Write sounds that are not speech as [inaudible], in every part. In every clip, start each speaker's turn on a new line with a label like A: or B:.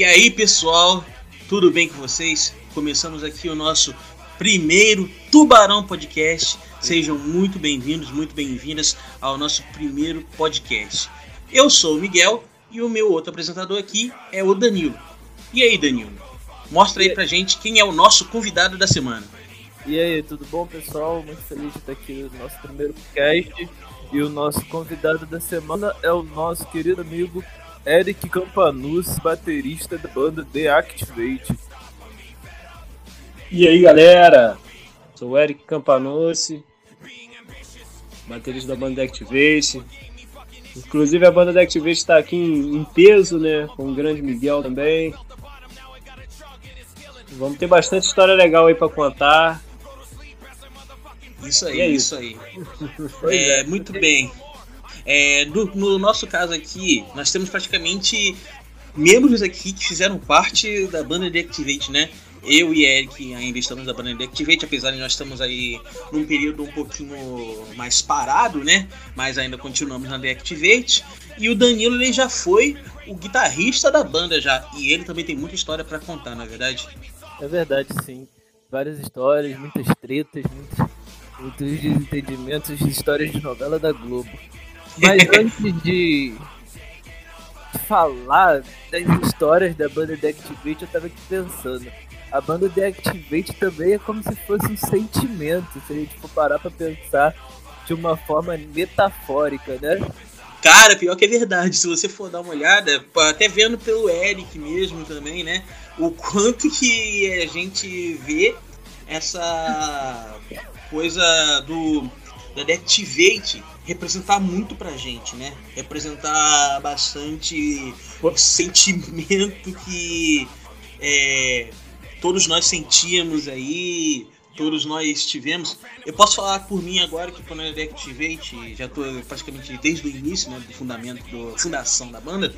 A: E aí, pessoal, tudo bem com vocês? Começamos aqui o nosso primeiro Tubarão Podcast. Sejam muito bem-vindos, muito bem-vindas ao nosso primeiro podcast. Eu sou o Miguel e o meu outro apresentador aqui é o Danilo. E aí, Danilo? Mostra aí pra gente quem é o nosso convidado da semana.
B: E aí, tudo bom, pessoal? Muito feliz de estar aqui no nosso primeiro podcast. E o nosso convidado da semana é o nosso querido amigo Eric Campanus, baterista da banda The Activate.
C: E aí, galera? Sou o Eric Campanus, baterista da banda The Activate. Inclusive, a banda The Activate está aqui em, em peso, né? Com o grande Miguel também. Vamos ter bastante história legal aí para contar.
A: Isso aí, é isso. isso aí. [laughs] é, é, muito bem. É, no, no, nosso caso aqui, nós temos praticamente membros aqui que fizeram parte da banda de Activate, né? Eu e Eric ainda estamos da banda de Activate, apesar de nós estamos aí num período um pouquinho mais parado, né? Mas ainda continuamos na The Activate. E o Danilo ele já foi o guitarrista da banda já. E ele também tem muita história para contar, na é verdade?
B: É verdade, sim. Várias histórias, muitas tretas, muitos, muitos desentendimentos, histórias de novela da Globo. Mas antes de falar das histórias da banda Activate, eu tava aqui pensando. A banda Activate também é como se fosse um sentimento, se a gente for parar pra pensar de uma forma metafórica, né?
A: Cara, pior que é verdade. Se você for dar uma olhada, até vendo pelo Eric mesmo também, né? O quanto que a gente vê essa coisa do da Deactivate representar muito pra gente, né? Representar bastante o sentimento que é, todos nós sentíamos aí, todos nós tivemos. Eu posso falar por mim agora que quando eu Deactivate, já tô praticamente desde o início, né, do fundamento, da fundação da banda,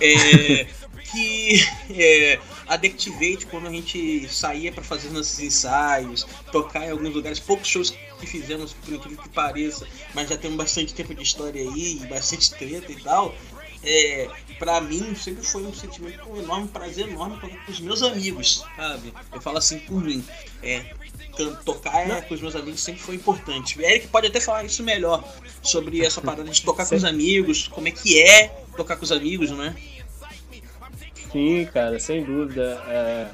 A: é, que é, a Deactivate, quando a gente saía para fazer nossos ensaios, tocar em alguns lugares, poucos shows que fizemos, por incrível que pareça, mas já temos bastante tempo de história aí, bastante treta e tal. É, para mim sempre foi um sentimento um enorme prazer enorme com os meus amigos, sabe? Eu falo assim por mim. É, tocar é, com os meus amigos sempre foi importante. O Eric pode até falar isso melhor sobre essa parada de tocar com os amigos, como é que é tocar com os amigos, não é?
C: Sim, cara, sem dúvida. É,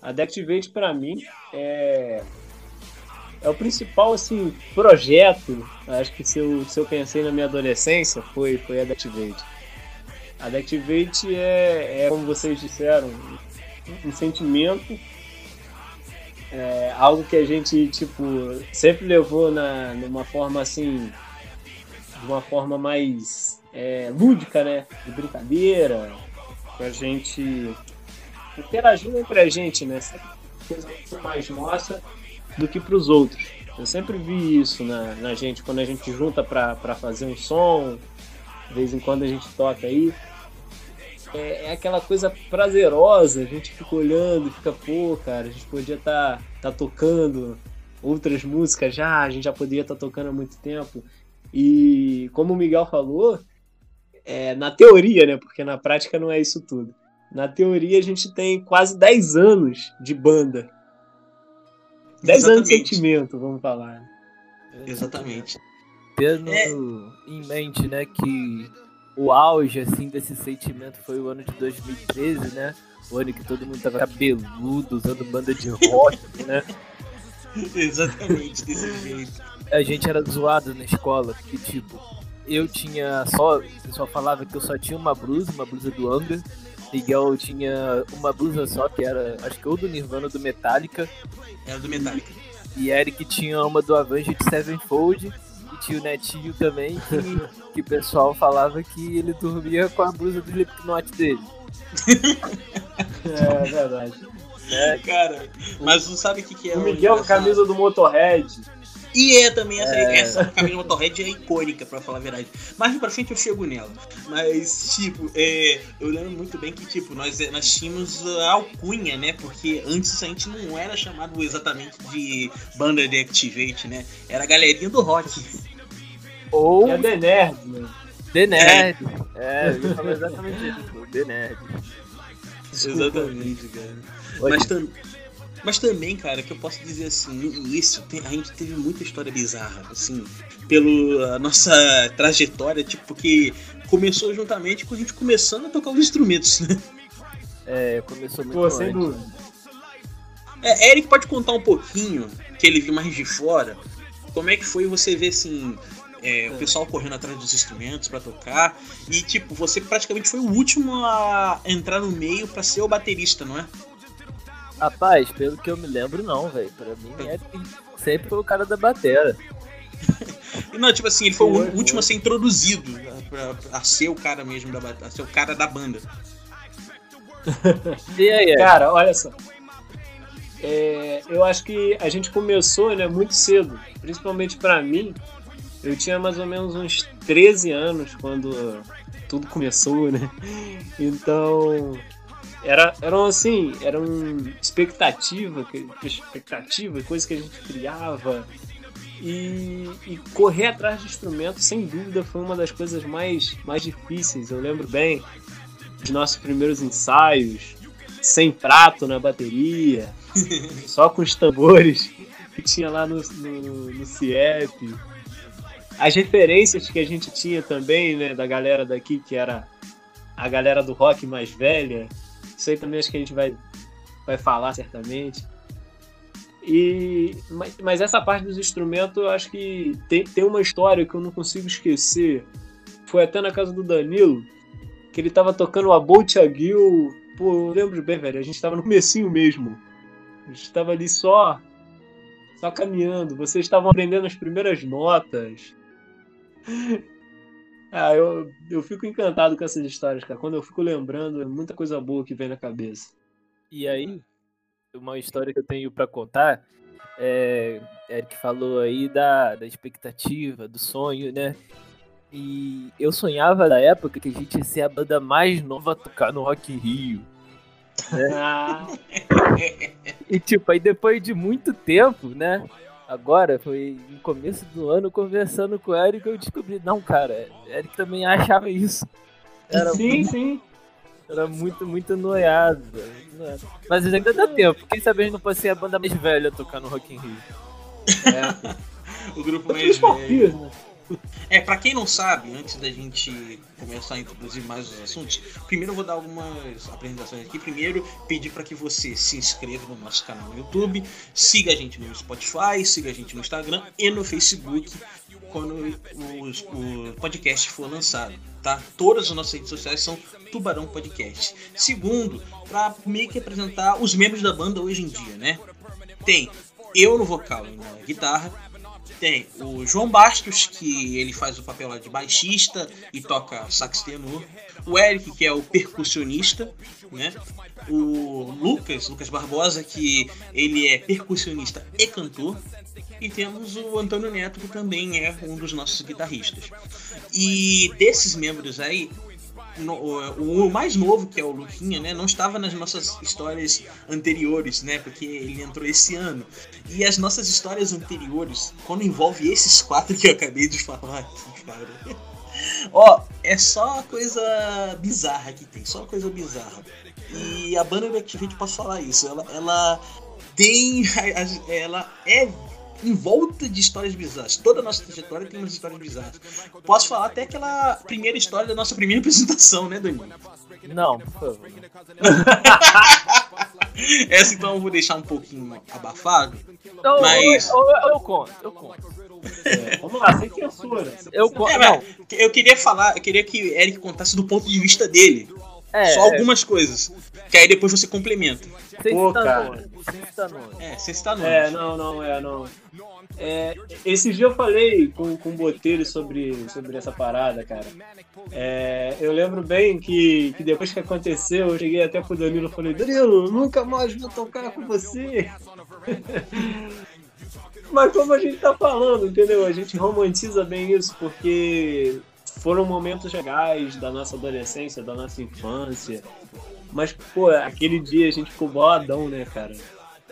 C: a Deactivate para mim é é o principal assim projeto. Acho que se eu, se eu pensei na minha adolescência foi foi a Deactivate. A Deactivate é, é como vocês disseram um sentimento é, algo que a gente tipo sempre levou na numa forma assim de uma forma mais é, lúdica né de brincadeira pra gente interagir entre a gente né? Sempre coisa mais nossa do que para os outros. Eu sempre vi isso na, na gente quando a gente junta para fazer um som de vez em quando a gente toca aí. É, é, aquela coisa prazerosa, a gente fica olhando fica, pô, cara, a gente podia estar tá, tá tocando outras músicas já, a gente já poderia estar tá tocando há muito tempo. E como o Miguel falou, é, na teoria, né, porque na prática não é isso tudo. Na teoria a gente tem quase 10 anos de banda. 10 anos de sentimento, vamos falar.
A: Exatamente.
B: Tendo é... em mente, né, que o auge, assim, desse sentimento foi o ano de 2013, né? O ano que todo mundo tava cabeludo, usando banda de rock, né? [laughs]
A: Exatamente, desse jeito.
B: A gente era zoado na escola, porque, tipo, eu tinha só. O pessoal falava que eu só tinha uma blusa, uma blusa do Angra. Miguel tinha uma blusa só, que era, acho que ou do Nirvana ou do Metallica.
A: Era do Metallica.
B: E Eric tinha uma do Avenged Sevenfold tinha o Netinho também, que, [laughs] que o pessoal falava que ele dormia com a blusa do Slipknot dele.
C: é, é verdade.
A: É, cara, mas não sabe o que, que é
C: o Miguel com a camisa do Motorhead.
A: E é também essa, é. essa camisa Motorhead é icônica, pra falar a verdade. Mais pra frente eu chego nela. Mas, tipo, é, eu lembro muito bem que, tipo, nós, nós tínhamos a alcunha, né? Porque antes a gente não era chamado exatamente de banda de Activate, né? Era a galerinha do rock.
B: Ou.
C: É The Nerd, né?
B: The Nerd. É, é eu ia falar exatamente isso, The Nerd.
A: Exatamente, cara. Mas, tam, mas também, cara, que eu posso dizer assim, no início tem, a gente teve muita história bizarra, assim, pela nossa [laughs] trajetória, tipo, que começou juntamente com a gente começando a tocar os instrumentos, né?
B: É, começou muito
C: Pô,
B: antes.
C: sem dúvida.
A: É, Eric pode contar um pouquinho, que ele viu mais de fora, como é que foi você ver assim. é, o pessoal correndo atrás dos instrumentos pra tocar e tipo você praticamente foi o último a entrar no meio pra ser o baterista, não é?
B: Rapaz, pelo que eu me lembro, não, velho. Pra mim, Eric sempre foi o cara da batera.
A: E não, tipo assim, ele foi
C: Foi,
A: o último a ser introduzido né, pra, a ser o cara mesmo da a ser o cara da banda.
B: E aí?
C: Cara, olha só. É, eu acho que a gente começou né, muito cedo, principalmente pra mim. Eu tinha mais ou menos uns 13 anos quando tudo começou, né? Então, era, eram assim, eram expectativa, expectativa, coisas que a gente criava. E, e correr atrás de instrumentos, sem dúvida, foi uma das coisas mais, mais difíceis. Eu lembro bem dos nossos primeiros ensaios, sem prato na bateria, [laughs] só com os tambores que tinha lá no, no, no CIEP. As referências que a gente tinha também, né, da galera daqui, que era a galera do rock mais velha. Isso aí também acho que a gente vai, vai falar certamente. E, mas, mas essa parte dos instrumentos eu acho que tem, tem uma história que eu não consigo esquecer. Foi até na casa do Danilo, que ele tava tocando a Bolt Aguil. Pô, eu lembro bem, velho. A gente tava no comecinho mesmo. A gente tava ali só. Só caminhando. Vocês estavam aprendendo as primeiras notas. Ah, eu, eu fico encantado com essas histórias, cara. Quando eu fico lembrando, é muita coisa boa que vem na cabeça.
B: E aí, uma história que eu tenho pra contar, é, Eric falou aí da, da expectativa, do sonho, né? E eu sonhava na época que a gente ia ser a banda mais nova a tocar no Rock in Rio.
C: Ah, [laughs]
B: E tipo, aí depois de muito tempo, né? Agora, foi no começo do ano, conversando com o Eric, eu descobri, não, cara, Eric também achava isso. Era
C: sim, sim.
B: Era muito, muito noiado. muito. Mas ainda dá tempo. Quem sabe a gente não pode ser a banda mais velha a tocar no Rock in Rio. [laughs]
C: É.
A: O grupo mais velho. É, pra quem não sabe, antes da gente começar a introduzir mais os assuntos, primeiro eu vou dar algumas apresentações aqui. Primeiro, pedir para que você se inscreva no nosso canal no YouTube, siga a gente no Spotify, siga a gente no Instagram e no Facebook quando os- o podcast for lançado, tá? Todas as nossas redes sociais são Tubarão Podcast. Segundo, para meio que apresentar os membros da banda hoje em dia, né? Tem eu no vocal e na guitarra, tem o João Bastos, que ele faz o papel de baixista e toca sax tenor. O Eric, que é o percussionista, né? O Lucas, Lucas Barbosa, que ele é percussionista e cantor. E temos o Antônio Neto, que também é um dos nossos guitarristas. E desses membros aí, no- o, o mais novo, que é o Luquinha, né, não estava nas nossas histórias anteriores, né, porque ele entrou esse ano. E as nossas histórias anteriores, quando envolve esses quatro que eu acabei de falar aqui, cara. [laughs] Ó, é só coisa bizarra que tem, só coisa bizarra. E a banda do Activate, posso falar isso, ela, ela tem. Ela é em volta de histórias bizarras. Toda a nossa trajetória tem umas histórias bizarras. Posso falar até aquela primeira história da nossa primeira [laughs] apresentação, né, Danilo?
B: Não, por favor. [laughs]
A: Essa então eu vou deixar um pouquinho abafado.
B: Eu,
A: Mas-
B: eu, eu, eu conto, eu conto.
C: É, vamos lá, sem censura.
B: Eu conto.
A: É,
B: não,
A: eu queria falar, eu queria que Eric contasse do ponto de vista dele.
B: É,
A: só algumas coisas. Que aí depois você complementa.
B: sem
C: Pô, cara.
A: É, sem citar nomes.
C: É, não, não, é, não. É, esse dia eu falei com, com o Botelho sobre, sobre essa parada, cara. É, eu lembro bem que, que depois que aconteceu, eu cheguei até pro Danilo e falei, Danilo, nunca mais vou tocar com você. [laughs] Mas como a gente tá falando, entendeu? A gente romantiza bem isso, porque foram momentos legais da nossa adolescência, da nossa infância. Mas, pô, aquele dia a gente ficou boladão, né, cara?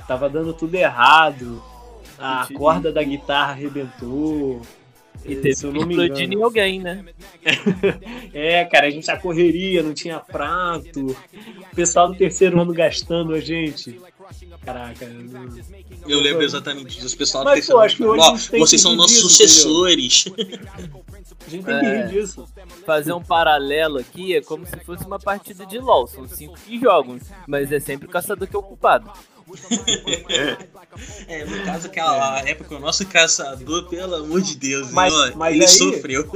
C: Tava dando tudo errado. A
B: Entendi.
C: corda da guitarra arrebentou.
B: E teve
C: Se eu não me engano.
B: em alguém, né? [laughs]
C: É, cara, a gente já correria, não tinha prato. O pessoal do terceiro ano gastando a gente. Caraca. não-
A: Eu lembro exatamente disso. O pessoal
C: Mas, pô, acho que hoje
A: Ó, vocês são nossos
C: disso,
A: sucessores. [laughs]
C: A gente tem que
B: É.
C: rir disso.
B: Fazer um paralelo aqui é como se fosse uma partida de LOL. São cinco que jogam, mas é sempre o caçador que é o culpado. [laughs]
A: É, no caso, aquela época, o nosso caçador, pelo amor de Deus,
C: Mas- mas
A: ele
C: aí-
A: sofreu.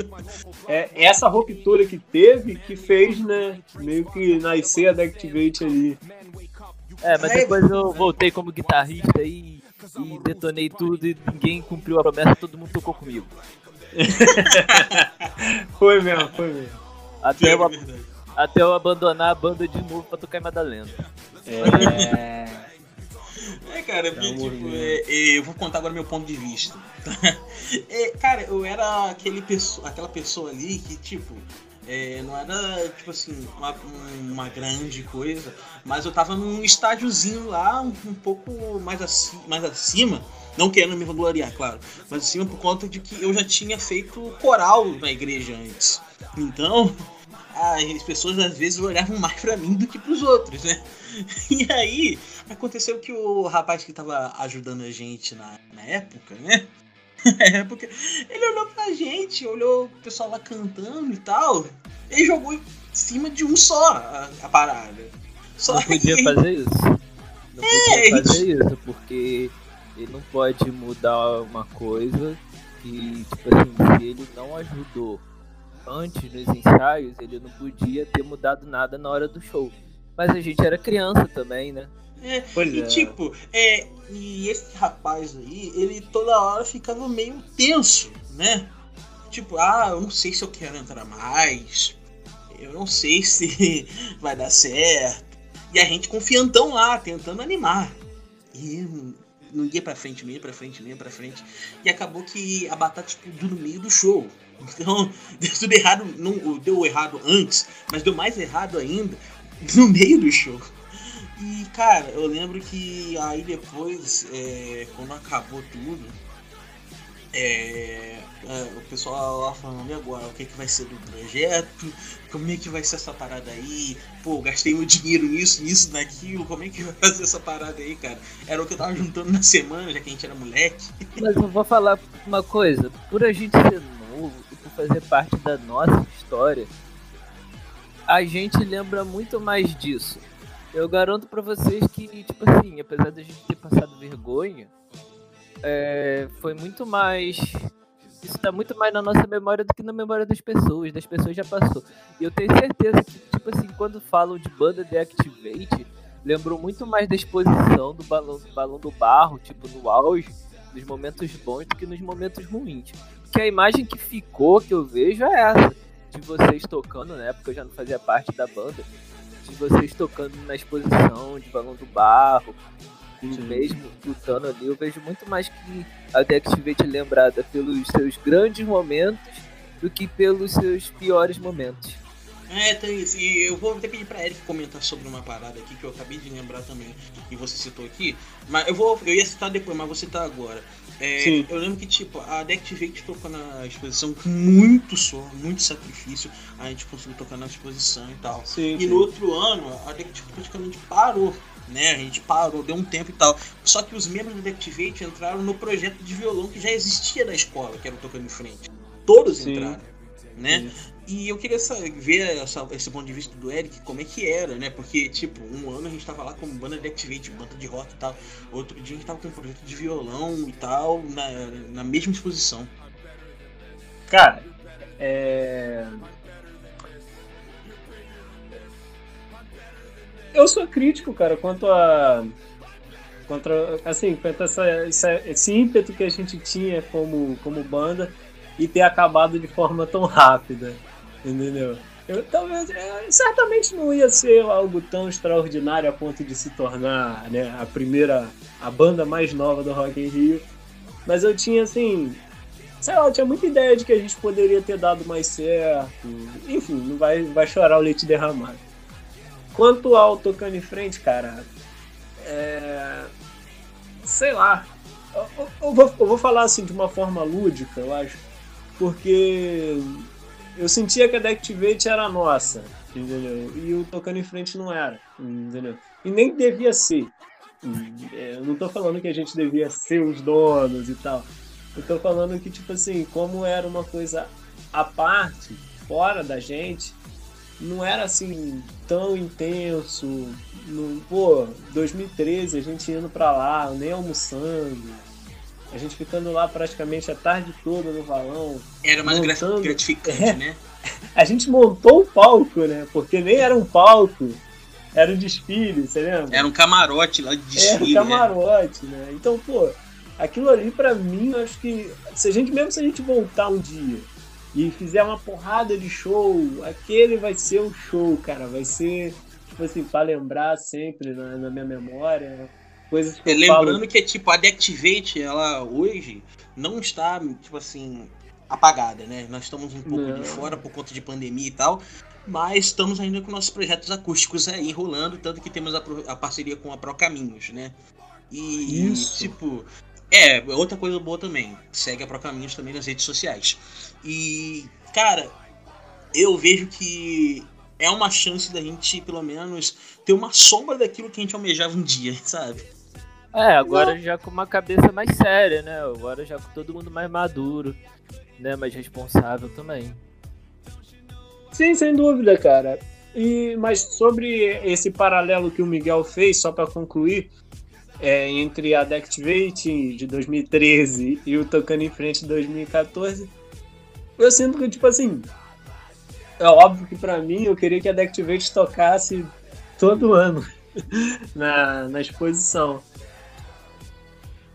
C: É essa ruptura que teve que fez, né? Meio que nascer a Deactivate ali.
B: É, mas
A: Ai,
B: depois eu voltei como guitarrista e, e detonei tudo e ninguém cumpriu a promessa, todo mundo tocou comigo. [laughs]
C: Foi mesmo, foi mesmo.
B: Até eu,
A: É
B: até eu abandonar a banda de novo pra tocar em Madalena.
C: É.
A: É, cara, porque,
C: amor
A: tipo, é, é, eu vou contar agora meu ponto de vista. [laughs] É, cara, eu era aquele pesso- aquela pessoa ali que, tipo, é, não era, tipo assim, uma, um- uma grande coisa, mas eu tava num estágiozinho lá, um, um pouco mais, aci- mais acima, não querendo me vangloriar, claro, mas acima por conta de que eu já tinha feito coral na igreja antes. Então, as pessoas às vezes olhavam mais pra mim do que pros outros, né? [laughs] E aí, aconteceu que o rapaz que tava ajudando a gente na, na época, né? [laughs] Na época, ele olhou pra gente, olhou o pessoal lá cantando e tal, e jogou em cima de um só a, a parada. Só
B: Não podia
A: que-
B: fazer isso. Não
A: É,
B: podia fazer isso, porque ele não pode mudar uma coisa que, tipo assim, se ele não ajudou antes nos ensaios, ele não podia ter mudado nada na hora do show. Mas a gente era criança também, né?
C: Pois
A: E
C: é.
A: tipo, é, e esse rapaz aí, ele toda hora ficava meio tenso, né? Tipo, ah, eu não sei se eu quero entrar mais, eu não sei [laughs] se vai dar certo. E a gente confiantão lá, tentando animar. E não- não ia pra frente, não ia pra frente, não ia pra frente. E acabou que a batata explodiu no meio do show. Então, [laughs] deu tudo errado, não deu errado antes, mas deu mais errado ainda no meio do show. E, cara, eu lembro que aí depois, é, quando acabou tudo, é, é, o pessoal lá falando, e agora, o que, que vai ser do projeto? Como é que vai ser essa parada aí? Pô, gastei meu dinheiro nisso, nisso, naquilo, como é que vai fazer essa parada aí, cara? Era o que eu tava juntando na semana, já que a gente era moleque.
B: Mas eu vou falar uma coisa, por a gente ser novo e por fazer parte da nossa história, a gente lembra muito mais disso. Eu garanto pra vocês que, tipo assim, apesar da gente ter passado vergonha, é, foi muito mais. Isso tá muito mais na nossa memória do que na memória das pessoas. Das pessoas já passou. E eu tenho certeza que, tipo assim, quando falam de banda Deactivate, lembrou muito mais da exposição do balão, do balão do barro, tipo, no auge, nos momentos bons do que nos momentos ruins. Porque a imagem que ficou, que eu vejo, é essa. De vocês tocando, na época eu já não fazia parte da banda, de vocês tocando na exposição de balão do barro, e
C: Sim.
B: mesmo lutando ali, eu vejo muito mais que a Deactivate lembrada pelos seus grandes momentos do que pelos seus piores momentos.
A: É, isso. E eu vou até pedir pra Eric comentar sobre uma parada aqui que eu acabei de lembrar também, e você citou aqui. Mas eu vou. Eu ia citar depois, mas vou citar agora. É, eu lembro que, tipo, a Deactivate tocou na exposição com muito suor, muito sacrifício. A gente conseguiu tocar na exposição e tal.
C: Sim,
A: E
C: sim.
A: no outro ano, a Deactivate praticamente parou, né? A gente parou, deu um tempo e tal. Só que os membros da Deactivate entraram no projeto de violão que já existia da escola, que era o Tocando em Frente. Todos
C: Sim.
A: entraram, né? E eu queria ver essa- esse ponto de vista do Eric, como é que era, né? Porque, tipo, um ano a gente tava lá como banda de Activate, banda de rock e tal. Outro dia a gente tava com um projeto de violão e tal, na, na mesma exposição.
C: Cara, é. Eu sou crítico, cara, quanto a. Contra, assim, quanto a essa, essa- esse ímpeto que a gente tinha como, como banda e ter acabado de forma tão rápida. Entendeu? Eu, talvez, é, certamente não ia ser algo tão extraordinário a ponto de se tornar né, a primeira, a banda mais nova do Rock in Rio. Mas eu tinha assim, sei lá, eu tinha muita ideia de que a gente poderia ter dado mais certo. Enfim, não vai, vai chorar o leite derramado. Quanto ao tocando em frente, cara, é. Sei lá. Eu, eu- eu vou, eu vou falar assim de uma forma lúdica, eu acho. porque eu sentia que a Deactivate era nossa, entendeu? E o Tocando em Frente não era, entendeu? E nem devia ser. É, eu não tô falando que a gente devia ser os donos e tal. Eu tô falando que, tipo assim, como era uma coisa à parte, fora da gente, não era assim tão intenso. No, pô, 2013 a gente indo pra lá, nem almoçando. A gente ficando lá praticamente a tarde toda no valão.
A: Era mais montando... gratificante, é, né? [laughs]
C: A gente montou o palco, né? Porque nem era um palco. Era um desfile, você lembra?
A: Era um camarote lá de desfile.
C: Era um né? camarote, né? né? Então, pô, aquilo ali para mim, eu acho que se a gente mesmo se a gente voltar um dia e fizer uma porrada de show, aquele vai ser o show, cara, vai ser tipo assim, para lembrar sempre na, na, minha memória, coisas que
A: é, Lembrando falo... que tipo a Deactivate, ela hoje não está tipo assim apagada, né? Nós estamos um pouco não. de fora por conta de pandemia e tal, mas estamos ainda com nossos projetos acústicos aí rolando, tanto que temos a, a parceria com a Pro Caminhos, né? E, Isso. tipo, é, outra coisa boa também, segue a Pro Caminhos também nas redes sociais. E, cara, eu vejo que é uma chance da gente, pelo menos, ter uma sombra daquilo que a gente almejava um dia, [laughs] sabe?
B: É, agora Não. já com uma cabeça mais séria, né? Agora já com todo mundo mais maduro, né? Mais responsável também.
C: Sim, sem dúvida, cara. E, mas sobre esse paralelo que o Miguel fez, só para concluir, é, entre a Deactivate de 2013 e o Tocando em Frente de 2014, eu sinto que, tipo assim, é óbvio que para mim eu queria que a Deactivate tocasse todo ano [laughs] na, na exposição.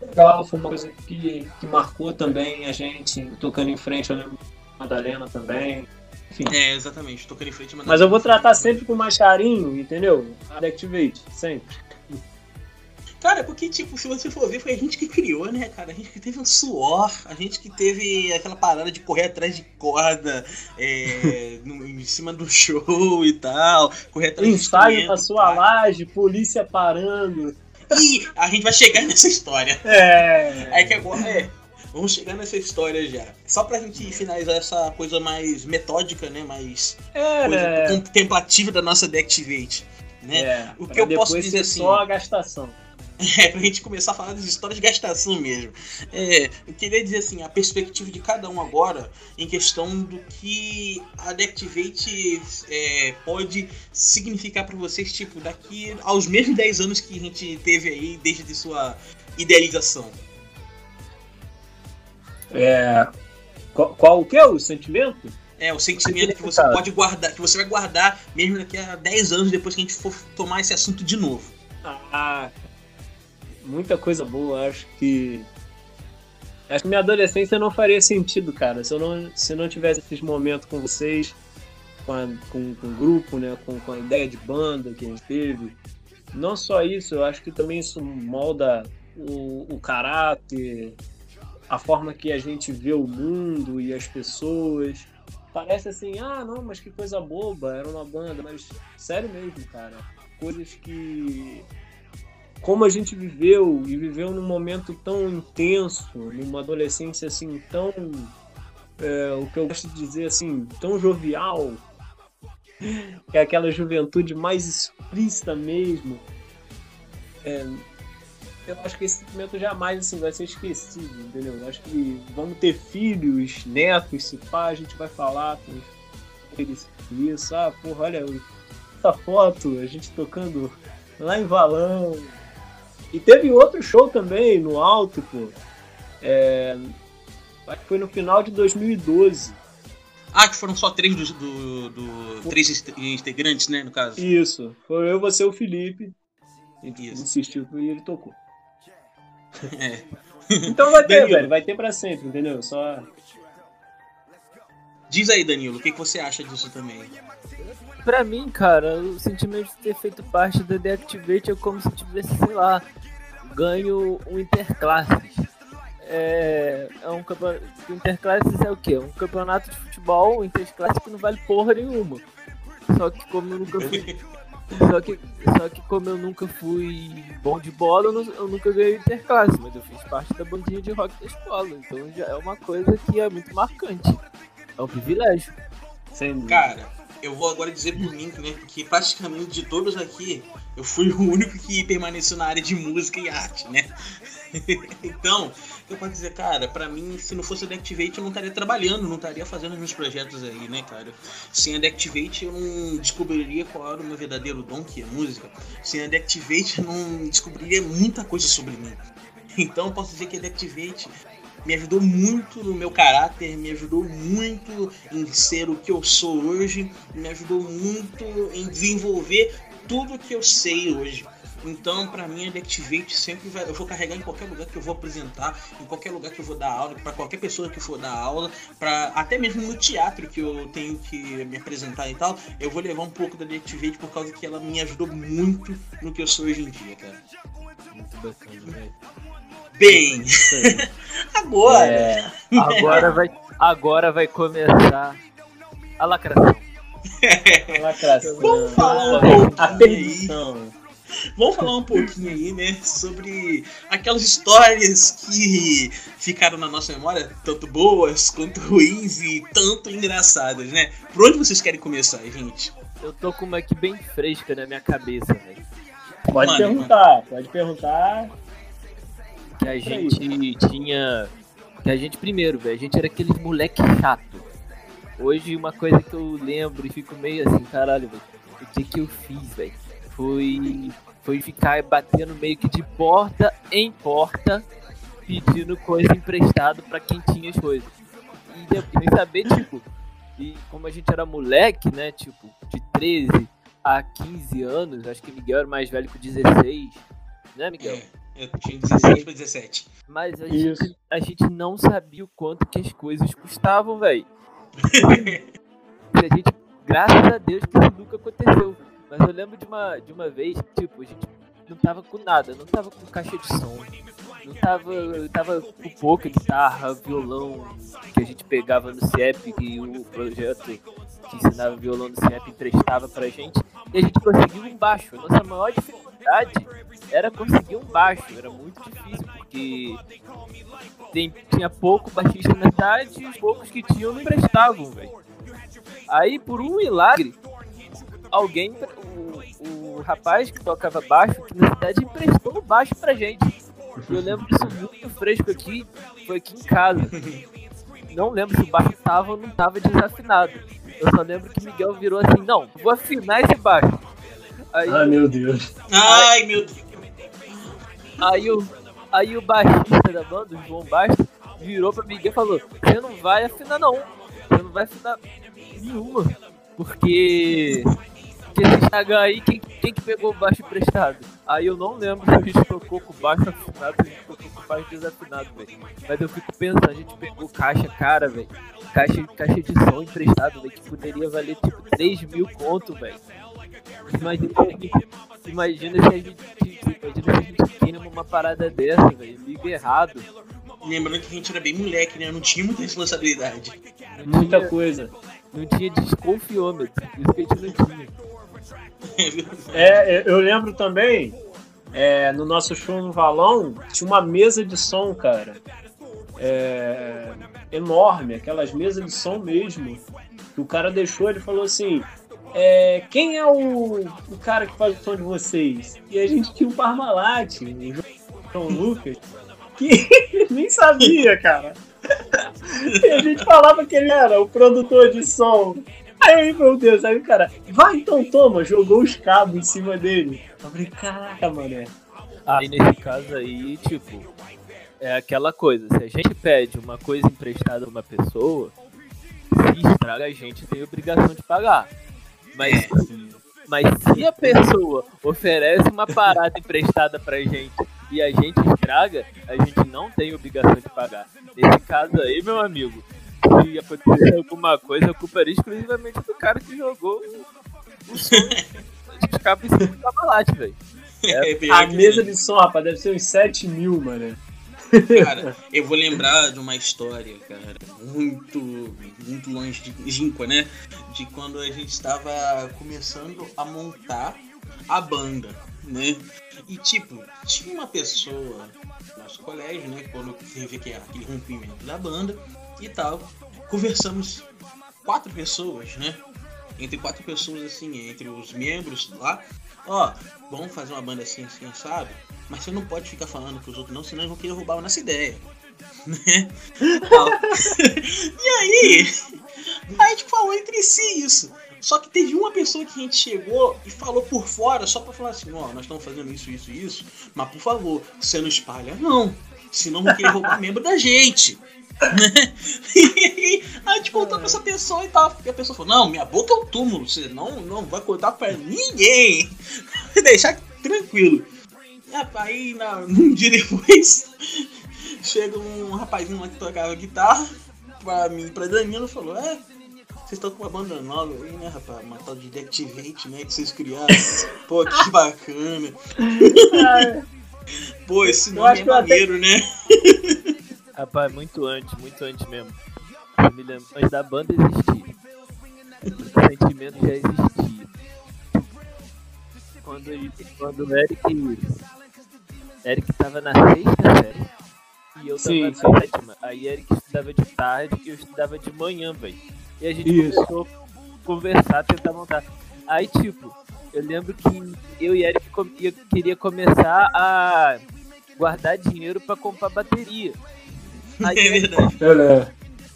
C: Legal, foi uma coisa que, que marcou também a gente, tocando em frente, eu lembro Madalena também.
A: Enfim. É, exatamente, tocando em frente
C: Madalena. Mas eu vou tratar sempre com mais carinho, entendeu? A Deactivate, sempre.
A: Cara, porque, tipo, se você for ver, foi a gente que criou, né, cara? A gente que teve um suor, a gente que teve aquela parada de correr atrás de corda é, [laughs] no, em cima do show e tal, correr atrás
C: Ensaio de na sua laje, polícia parando.
A: E a gente vai chegar nessa história.
C: É.
A: É que agora. É, vamos chegar nessa história já. Só pra gente finalizar essa coisa mais metódica, né? Mais
C: é,
A: né? contemplativa da nossa Deactivate. Né?
C: É, o que eu posso dizer assim. Só a gastação.
A: É, pra gente começar a falar das histórias de gastação mesmo. É, eu queria dizer assim, a perspectiva de cada um agora em questão do que a Deactivate é, pode significar para vocês, tipo, daqui aos mesmos 10 anos que a gente teve aí desde sua idealização.
C: É. Qual, qual o que é o sentimento?
A: É, o sentimento que você pode guardar, que você vai guardar mesmo daqui a 10 anos depois que a gente for tomar esse assunto de novo.
C: Ah, muita coisa boa. Acho que. Acho que minha adolescência não faria sentido, cara, se eu não, se não tivesse esses momentos com vocês, com, a, com, com o grupo, né, com, com a ideia de banda que a gente teve. Não só isso, eu acho que também isso molda o, o caráter, a forma que a gente vê o mundo e as pessoas. Parece assim, ah, não, mas que coisa boba, era uma banda, mas sério mesmo, cara. Coisas que como a gente viveu e viveu num momento tão intenso, numa adolescência assim tão é, o que eu gosto de dizer assim, tão jovial, é aquela juventude mais explícita mesmo. É, eu acho que esse sentimento jamais assim, vai ser esquecido, entendeu? Eu acho que vamos ter filhos, netos, se pá, a gente vai falar com eles isso. Ah, porra, olha essa foto, a gente tocando lá em Valão, e teve outro show também no alto, pô. É, acho que foi no final de 2012.
A: Ah, que foram só três do, do, do três integrantes, né, no caso.
C: Isso. Foi eu, você e o Felipe. Isso. Insistiu e ele tocou. [laughs] É. [laughs] Então vai ter, Danilo. velho. Vai ter pra sempre, entendeu? Só.
A: Diz aí, Danilo, o que, que você acha disso também?
B: Pra mim, cara, o sentimento de ter feito parte da Deactivate é como se tivesse, sei lá, ganho um Interclasses. É, é um campeonato. Interclasses é o quê? Um campeonato de futebol interclasse que não vale porra nenhuma. Só que como eu nunca fui. [laughs] Só que, só que como eu nunca fui bom de bola, eu, não, eu nunca ganhei interclasse, mas eu fiz parte da bandinha de rock da escola. Então já é uma coisa que é muito marcante. É um privilégio.
A: Sem Cara, eu vou agora dizer por mim, né, que praticamente de todos aqui, eu fui o único que permaneceu na área de música e arte, né? [laughs] então, eu posso dizer, cara, para mim, se não fosse a Deactivate, eu não estaria trabalhando, não estaria fazendo os meus projetos aí, né, cara? Sem a Deactivate, eu não descobriria qual era o meu verdadeiro dom, que é música. Sem a Deactivate, eu não descobriria muita coisa sobre mim. Então, posso dizer que a Deactivate me ajudou muito no meu caráter, me ajudou muito em ser o que eu sou hoje, me ajudou muito em desenvolver tudo que eu sei hoje. Então, para mim, a Deactivate sempre vai. Eu vou carregar em qualquer lugar que eu vou apresentar, em qualquer lugar que eu vou dar aula, para qualquer pessoa que for dar aula, para até mesmo no teatro que eu tenho que me apresentar e tal, eu vou levar um pouco da Deactivate por causa que ela me ajudou muito no que eu sou hoje em dia, cara.
B: Muito bacana, velho.
A: Bem, [laughs] agora.
B: É, agora, vai, agora vai começar a lacração.
C: a [laughs] lacração.
A: Vamos falar um pouquinho a perdição. Vamos falar um pouquinho aí, né, sobre aquelas histórias que ficaram na nossa memória, tanto boas quanto ruins e tanto engraçadas, né? Por onde vocês querem começar, gente?
B: Eu tô com uma aqui bem fresca na minha cabeça, velho.
C: Pode Mano, perguntar, pode perguntar
B: que a gente tinha. Que a gente, primeiro, velho, a gente era aquele moleque chato. Hoje, uma coisa que eu lembro e fico meio assim, caralho, velho, o que que eu fiz, velho? Foi, foi ficar batendo meio que de porta em porta, pedindo coisa emprestado para quem tinha as coisas. E nem saber, tipo, e como a gente era moleque, né, tipo, de 13 a 15 anos, acho que Miguel era mais velho que 16, né, Miguel?
A: É. Eu tinha 16 para 17.
B: Mas a gente, a gente não sabia o quanto que as coisas custavam, velho. [laughs] a gente, graças a Deus que isso nunca aconteceu. Mas eu lembro de uma, de uma vez, tipo, a gente não tava com nada, não tava com caixa de som, não tava, tava com pouca guitarra, violão que a gente pegava no CIEP, que o projeto que ensinava violão no CIEP emprestava pra gente, e a gente conseguiu um baixo. A nossa maior dificuldade era conseguir um baixo, era muito difícil, porque tem, tinha pouco baixista na cidade e os poucos que tinham não emprestavam, velho. Aí, por um milagre, alguém, o, o rapaz que tocava baixo na cidade emprestou o baixo pra gente. Eu lembro disso muito fresco aqui, foi aqui em casa. Não lembro se o baixo tava ou não tava desafinado. Eu só lembro que Miguel virou assim, não, vou afinar esse baixo.
C: Aí, Ai meu Deus.
A: Ai meu Deus.
B: Aí o, aí o baixista da banda, o João Baixo, virou pra Miguel e falou: Você não vai afinar, não. Você não vai afinar nenhuma. Porque. Porque esse H aí, quem, quem que pegou o baixo emprestado? Aí eu não lembro se a gente tocou com baixo afinado, se a gente tocou com baixo desafinado, velho. Mas eu fico pensando, a gente pegou caixa cara, velho. Caixa, caixa de som emprestado, velho, que poderia valer tipo 3 mil conto, velho. Imagina, imagina se a gente. Imagina se a gente tinha uma parada dessa, velho. Liga errado.
A: Lembrando que a gente era bem moleque, né? Não tinha muita responsabilidade.
C: Não muita tinha, coisa.
B: Não tinha desconfiômetro. Isso que a gente não tinha. [laughs]
C: É, eu lembro também, é, no nosso show no Valão, tinha uma mesa de som, cara. É, enorme, aquelas mesas de som mesmo. Que o cara deixou, ele falou assim: é, quem é o, o cara que faz o som de vocês? E a gente tinha o Parmalat, o João Lucas, que [laughs] nem sabia, cara. E a gente falava que ele era o produtor de som. Aí, meu Deus, aí o cara, vai então, toma, jogou os cabos em cima dele. Eu falei, caraca, mané.
B: Aí nesse caso aí, tipo, é aquela coisa, se a gente pede uma coisa emprestada a uma pessoa, se estraga, a gente tem obrigação de pagar. Mas, é. mas se a pessoa oferece uma parada emprestada pra gente e a gente estraga, a gente não tem obrigação de pagar. Nesse caso aí, meu amigo, se acontecer alguma coisa, a culpa era exclusivamente do cara que jogou o som de cabo em cima do cabalate, velho. [laughs]
C: É, a mesa de som, rapaz, deve ser uns 7 mil, mano.
A: Cara, eu vou lembrar de uma história, cara, muito, muito longe de Ginco, né? De quando a gente estava começando a montar a banda, né? E tipo, tinha uma pessoa no nosso colégio, né? Quando teve aquele rompimento da banda e tal, conversamos quatro pessoas, né? Entre quatro pessoas, assim, entre os membros lá. Ó, vamos fazer uma banda assim, assim, sabe? Mas você não pode ficar falando com os outros não, senão eles vão querer roubar a nossa ideia. [laughs] Né? [laughs] e aí, a gente falou entre si isso. Só que teve uma pessoa que a gente chegou e falou por fora, só pra falar assim, ó, oh, nós estamos fazendo isso, isso isso, mas por favor, você não espalha, não. Senão vão querer roubar membro da gente. [laughs] E a gente contou pra essa pessoa e tal. E a pessoa falou, não, minha boca é um túmulo, você não, não vai contar pra ninguém. [laughs] Deixar tranquilo. Aí, na, [laughs] um dia depois, chega um rapazinho lá que tocava guitarra pra mim, pra Danilo, e falou, é, vocês estão com uma banda nova aí, né, rapaz? Uma tal de Deactivate, né? Que vocês criaram. Pô, que bacana. Pô, esse nome é maneiro, até... né?
B: Rapaz, muito antes, muito antes mesmo. Eu me lembro, antes da banda existir. O sentimento já existia. Quando, quando o Eric. Eric tava na sexta série. E eu tava sim, na sétima. Aí Eric estudava de tarde e eu estudava de manhã, velho. E a gente Isso. começou a conversar, tentar montar. Aí, tipo, eu lembro que eu e Eric eu queria começar a guardar dinheiro para comprar bateria.
A: Aí, é verdade.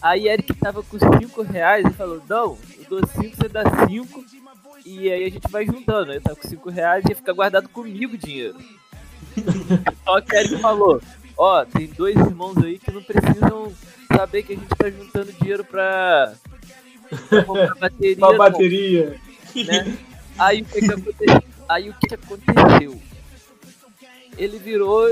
B: Aí Eric tava com 5 reais e falou, não, eu dou 5, você dá 5. E aí a gente vai juntando. Aí tá com 5 reais e fica guardado comigo o dinheiro. [laughs] Só que Eric falou, ó, tem dois irmãos aí que não precisam saber que a gente tá juntando dinheiro pra, pra comprar [laughs] bateria.
C: pra bateria.
B: né? Aí o que, que aconteceu? Aí o que, que aconteceu? Ele virou.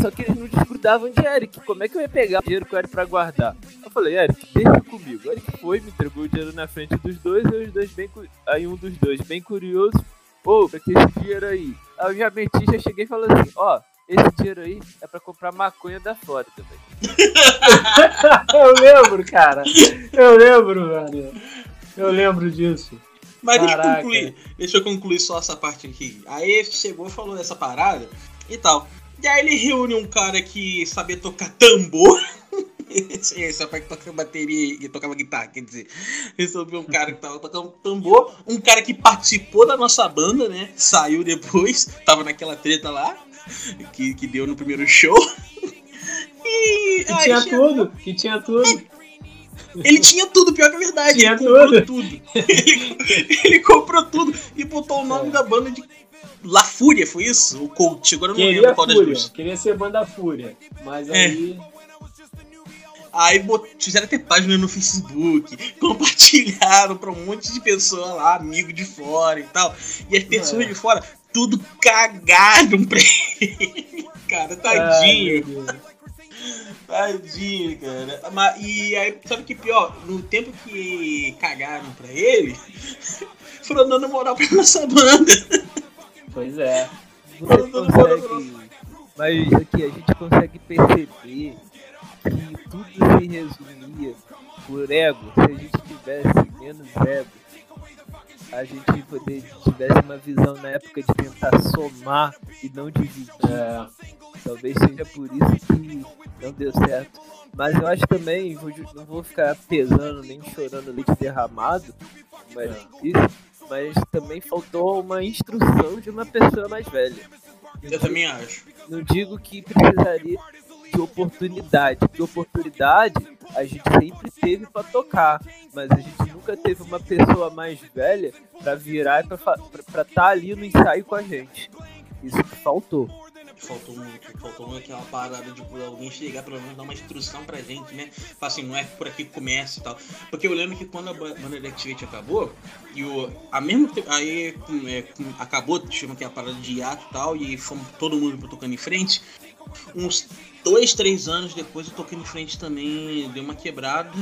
B: Só que eles não desgrudavam de Eric. Como é que eu ia pegar o dinheiro com o Eric pra guardar? Eu falei, Eric, deixa comigo. O Eric foi, me entregou o dinheiro na frente dos dois, e os dois bem. Aí um dos dois, bem curioso, ô, oh, pra que esse dinheiro aí? Aí eu já meti, já cheguei e falei assim, ó. Oh, esse dinheiro aí é pra comprar maconha da Flórida, velho. [laughs]
C: eu lembro, cara. Eu lembro, velho. Eu lembro disso.
A: Mas deixa eu, concluir, deixa eu concluir só essa parte aqui. Aí chegou e falou dessa parada e tal. E aí ele reúne um cara que sabia tocar tambor. [laughs] Esse rapaz que toca bateria e tocava guitarra, quer dizer, resolveu um cara que tava tocando tambor, um cara que participou da nossa banda, né? Saiu depois, tava naquela treta lá, que, que deu no primeiro show. [laughs]
C: E, que tinha tudo, que tinha tudo.
A: Ele tinha tudo, pior que a verdade.
C: Tinha
A: ele
C: comprou
A: tudo. tudo. [laughs] Ele, ele, comprou tudo e botou o nome é. da banda de La Fúria, foi isso? O coach, agora eu não
C: Queria
A: lembro qual
C: Fúria.
A: das duas.
C: Queria ser banda Fúria, mas é. aí.
A: Aí fizeram até página no Facebook, [laughs] compartilharam pra um monte de pessoa lá, amigo de fora e tal. E as pessoas é. de fora, tudo cagaram pra ele. [laughs] Cara, tadinho. Ai, tadinho, cara. E aí, sabe que pior? No tempo que cagaram pra ele, [laughs] foram dando moral pra nossa banda.
C: Pois é.
B: Você consegue. Mas aqui a gente consegue perceber que tudo se resumia por ego. Se a gente tivesse menos ego, a gente poder, tivesse uma visão na época de tentar somar e não dividir. É. Talvez seja por isso que não deu certo. Mas eu acho também, não vou ficar pesando nem chorando leite derramado, mas é. isso mas também faltou uma instrução de uma pessoa mais velha.
A: Eu, também acho.
B: Não digo que precisaria de oportunidade, porque oportunidade a gente sempre teve para tocar, mas a gente nunca teve uma pessoa mais velha para virar e para estar tá ali no ensaio com a gente. Isso que faltou
A: faltou muito, faltou muito aquela parada de alguém chegar, pelo menos dar uma instrução pra gente, né? Falar assim, não é por aqui que começa e tal. Porque eu lembro que quando a banda de Activate acabou, e o, a mesmo aí é, acabou, chama que a parada de hiato e tal, e fomos todo mundo tocando em frente. Uns dois, três anos depois eu toquei em frente também, deu uma quebrada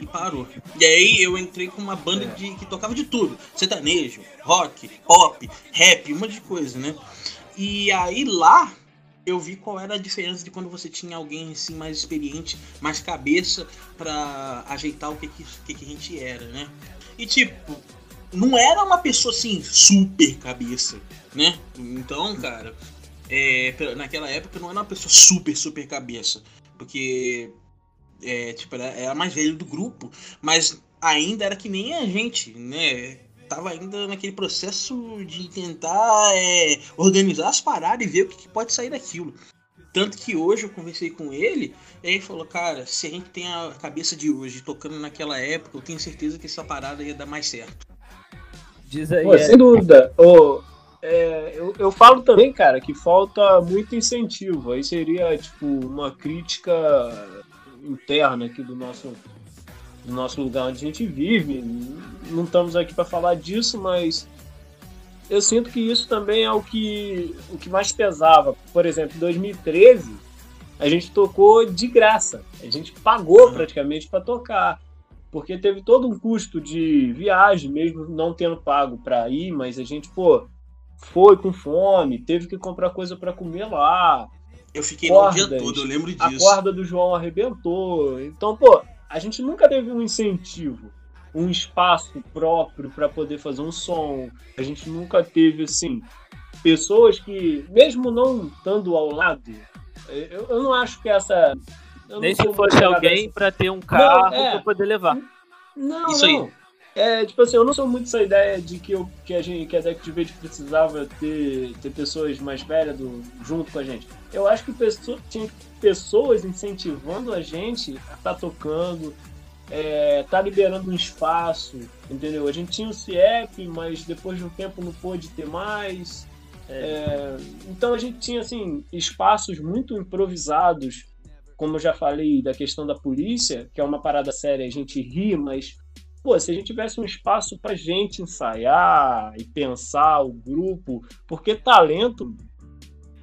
A: e parou. E aí eu entrei com uma banda de, que tocava de tudo: sertanejo, rock, pop, rap, um monte de coisa, né? E aí lá eu vi qual era a diferença de quando você tinha alguém assim mais experiente, mais cabeça para ajeitar o que que, que que a gente era, né? E tipo, não era uma pessoa assim, super cabeça, né? Então, cara, é, naquela época não era uma pessoa super, super cabeça. Porque, é, tipo, era, era mais velho do grupo, mas ainda era que nem a gente, né? Tava ainda naquele processo de tentar é, organizar as paradas e ver o que, que pode sair daquilo. Tanto que hoje eu conversei com ele, e ele falou, cara, se a gente tem a cabeça de hoje tocando naquela época, eu tenho certeza que essa parada ia dar mais certo.
C: Diz aí. Pô, é... Sem dúvida. Oh, é, eu, eu falo também, cara, que falta muito incentivo. Aí seria, tipo, uma crítica interna aqui do nosso, do nosso lugar onde a gente vive. Não estamos aqui para falar disso, mas eu sinto que isso também é o que, o que mais pesava. Por exemplo, em 2013, a gente tocou de graça. A gente pagou praticamente para tocar porque teve todo um custo de viagem, mesmo não tendo pago para ir, mas a gente, pô, foi com fome, teve que comprar coisa para comer lá.
A: Eu fiquei cordas, no dia todo, eu lembro disso.
C: A corda do João arrebentou. Então, pô, a gente nunca teve um incentivo, um espaço próprio para poder fazer um som. A gente nunca teve, assim, pessoas que, mesmo não estando ao lado, eu, eu não acho que essa
B: nem se fosse alguém para ter um carro é, para poder levar.
C: Não, Isso não. Aí. É, tipo assim, eu não sou muito essa ideia de que, eu, que a gente, que a Deck de Verde precisava ter, ter pessoas mais velhas do, junto com a gente. Eu acho que pessoa, tinha pessoas incentivando a gente a estar tá tocando, é, tá liberando um espaço, entendeu? A gente tinha o CIEP, mas depois de um tempo não pôde ter mais. É, então a gente tinha assim espaços muito improvisados como eu já falei da questão da polícia, que é uma parada séria, a gente ri, mas pô, se a gente tivesse um espaço pra gente ensaiar e pensar o grupo, porque talento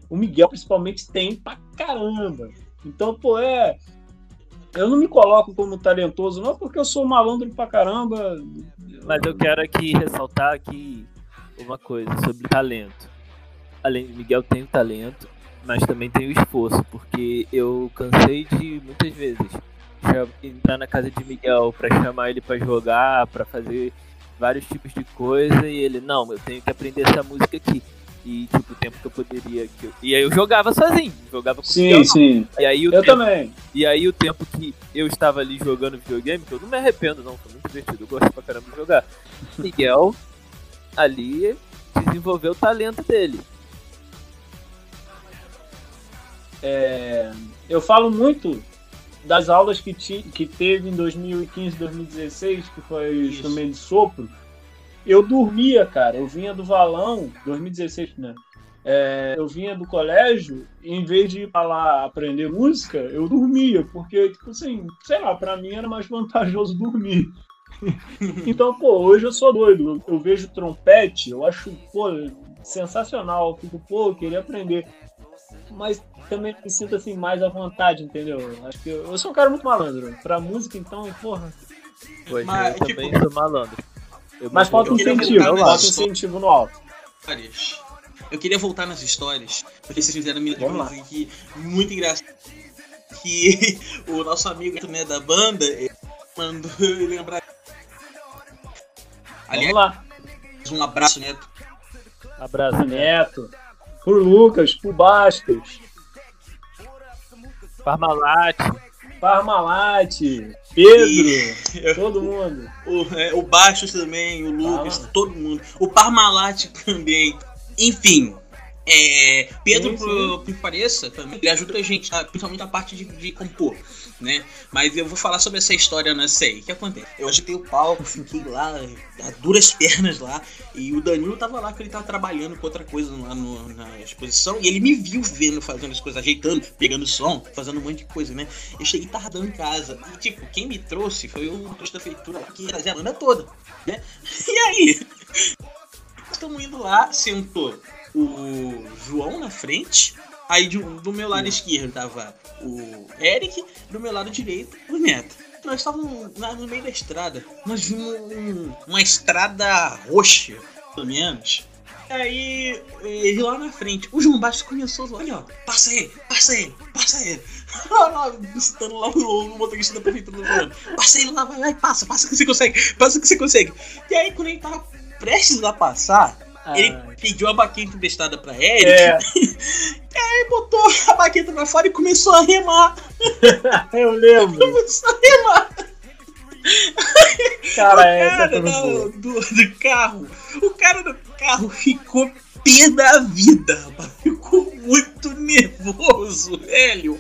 C: o Miguel principalmente tem pra caramba. Então, pô, é eu não me coloco como talentoso não porque eu sou malandro pra caramba.
B: Mas eu quero aqui ressaltar aqui uma coisa sobre talento. Além de Miguel tem o talento, mas também tem o esforço, porque eu cansei de muitas vezes entrar na casa de Miguel para chamar ele para jogar, para fazer vários tipos de coisa e ele, não, eu tenho que aprender essa música aqui. E tipo, o tempo que eu poderia. Que eu... E aí eu jogava sozinho, jogava com
C: Sim, Miguel, sim.
B: E aí, o
C: eu
B: tempo...
C: também.
B: E aí o tempo que eu estava ali jogando videogame, que eu não me arrependo, não, foi muito divertido, eu gosto pra caramba de jogar. Miguel ali desenvolveu o talento dele.
C: É, eu falo muito das aulas que, ti, que teve em 2015, 2016, que foi o instrumento de sopro. Eu dormia, cara. Eu vinha do valão, 2016, né? É, eu vinha do colégio e em vez de ir pra lá aprender música, eu dormia, porque, tipo assim, sei lá, pra mim era mais vantajoso dormir. [laughs] então, pô, hoje eu sou doido. Eu, eu vejo trompete, eu acho, pô, sensacional. Eu fico, pô, eu queria aprender. Mas também me sinto assim mais à vontade, entendeu? Acho que eu, eu sou um cara muito malandro. Pra música, então, porra.
B: Pois mas, eu tipo, também sou malandro.
C: Eu mas falta um incentivo, falta um incentivo no alto.
A: Eu queria voltar nas histórias, porque vocês fizeram me lembrar aqui muito engraçado. Que [laughs] o nosso amigo né, da banda mandou lembrar.
C: Aliás, Vamos lá.
A: Um abraço, Neto.
C: Abraço, Neto. Por Lucas, por Bastos.
B: Parmalat.
C: Parmalat. Pedro. E... todo mundo.
A: O, é, o Bastos também, o Lucas, Parma. todo mundo. O Parmalat também. Enfim, é, Pedro. Por, por pareça, também, ele ajuda a gente, principalmente a parte de, de, compor, né? Mas eu vou falar sobre essa história, não sei. O que acontece? Eu agitei o palco, fiquei lá, a duras pernas lá, e o Danilo tava lá, que ele tava trabalhando com outra coisa lá no, na exposição, e ele me viu vendo, fazendo as coisas, ajeitando, pegando som, fazendo um monte de coisa, né? Eu cheguei tardando em casa, e tipo, quem me trouxe foi o trouxe da feitura lá, que trazia a banda toda, né? [laughs] E aí? [laughs] Estamos indo lá, sentou o João na frente. Aí do, do meu lado esquerdo tava o Eric, do meu lado direito o Neto. Nós estávamos no meio da estrada. Nós vimos um, uma estrada roxa, pelo menos. Aí, ele lá na frente, o João Bastos começou, olha, ó, passa aí, passa aí, passa ele. [laughs] Visitando lá o, o motorista da prefeitura do Passa ele lá, vai, vai, passa, passa que você consegue, passa que você consegue. E aí, quando ele tava prestes a passar, Ele pediu a baqueta emprestada pra Eric.
C: é, [laughs]
A: Aí botou a baqueta pra fora e começou a remar. [laughs]
C: eu lembro. [laughs]
A: Começou a remar.
C: Cara,
A: o cara do, do, do carro. O cara do carro ficou pé da vida, rapaz. Ficou muito nervoso, velho.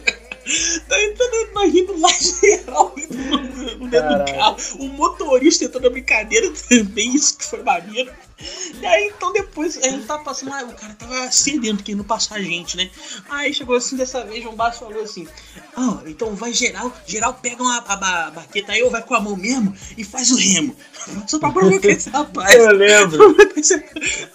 A: Tá entrando nós rindo lá geral dentro do carro. O motorista entrou na brincadeira também, isso que foi maneiro. E aí, então depois a gente tava passando, o cara tava sedento, querendo passar a gente, né? Aí chegou assim, dessa vez, João Basso falou assim: Ah, então vai geral, geral pega uma, a, ba- baqueta aí, ou vai com a mão mesmo e faz o remo. [laughs] Só pra provocar esse rapaz.
C: Eu lembro.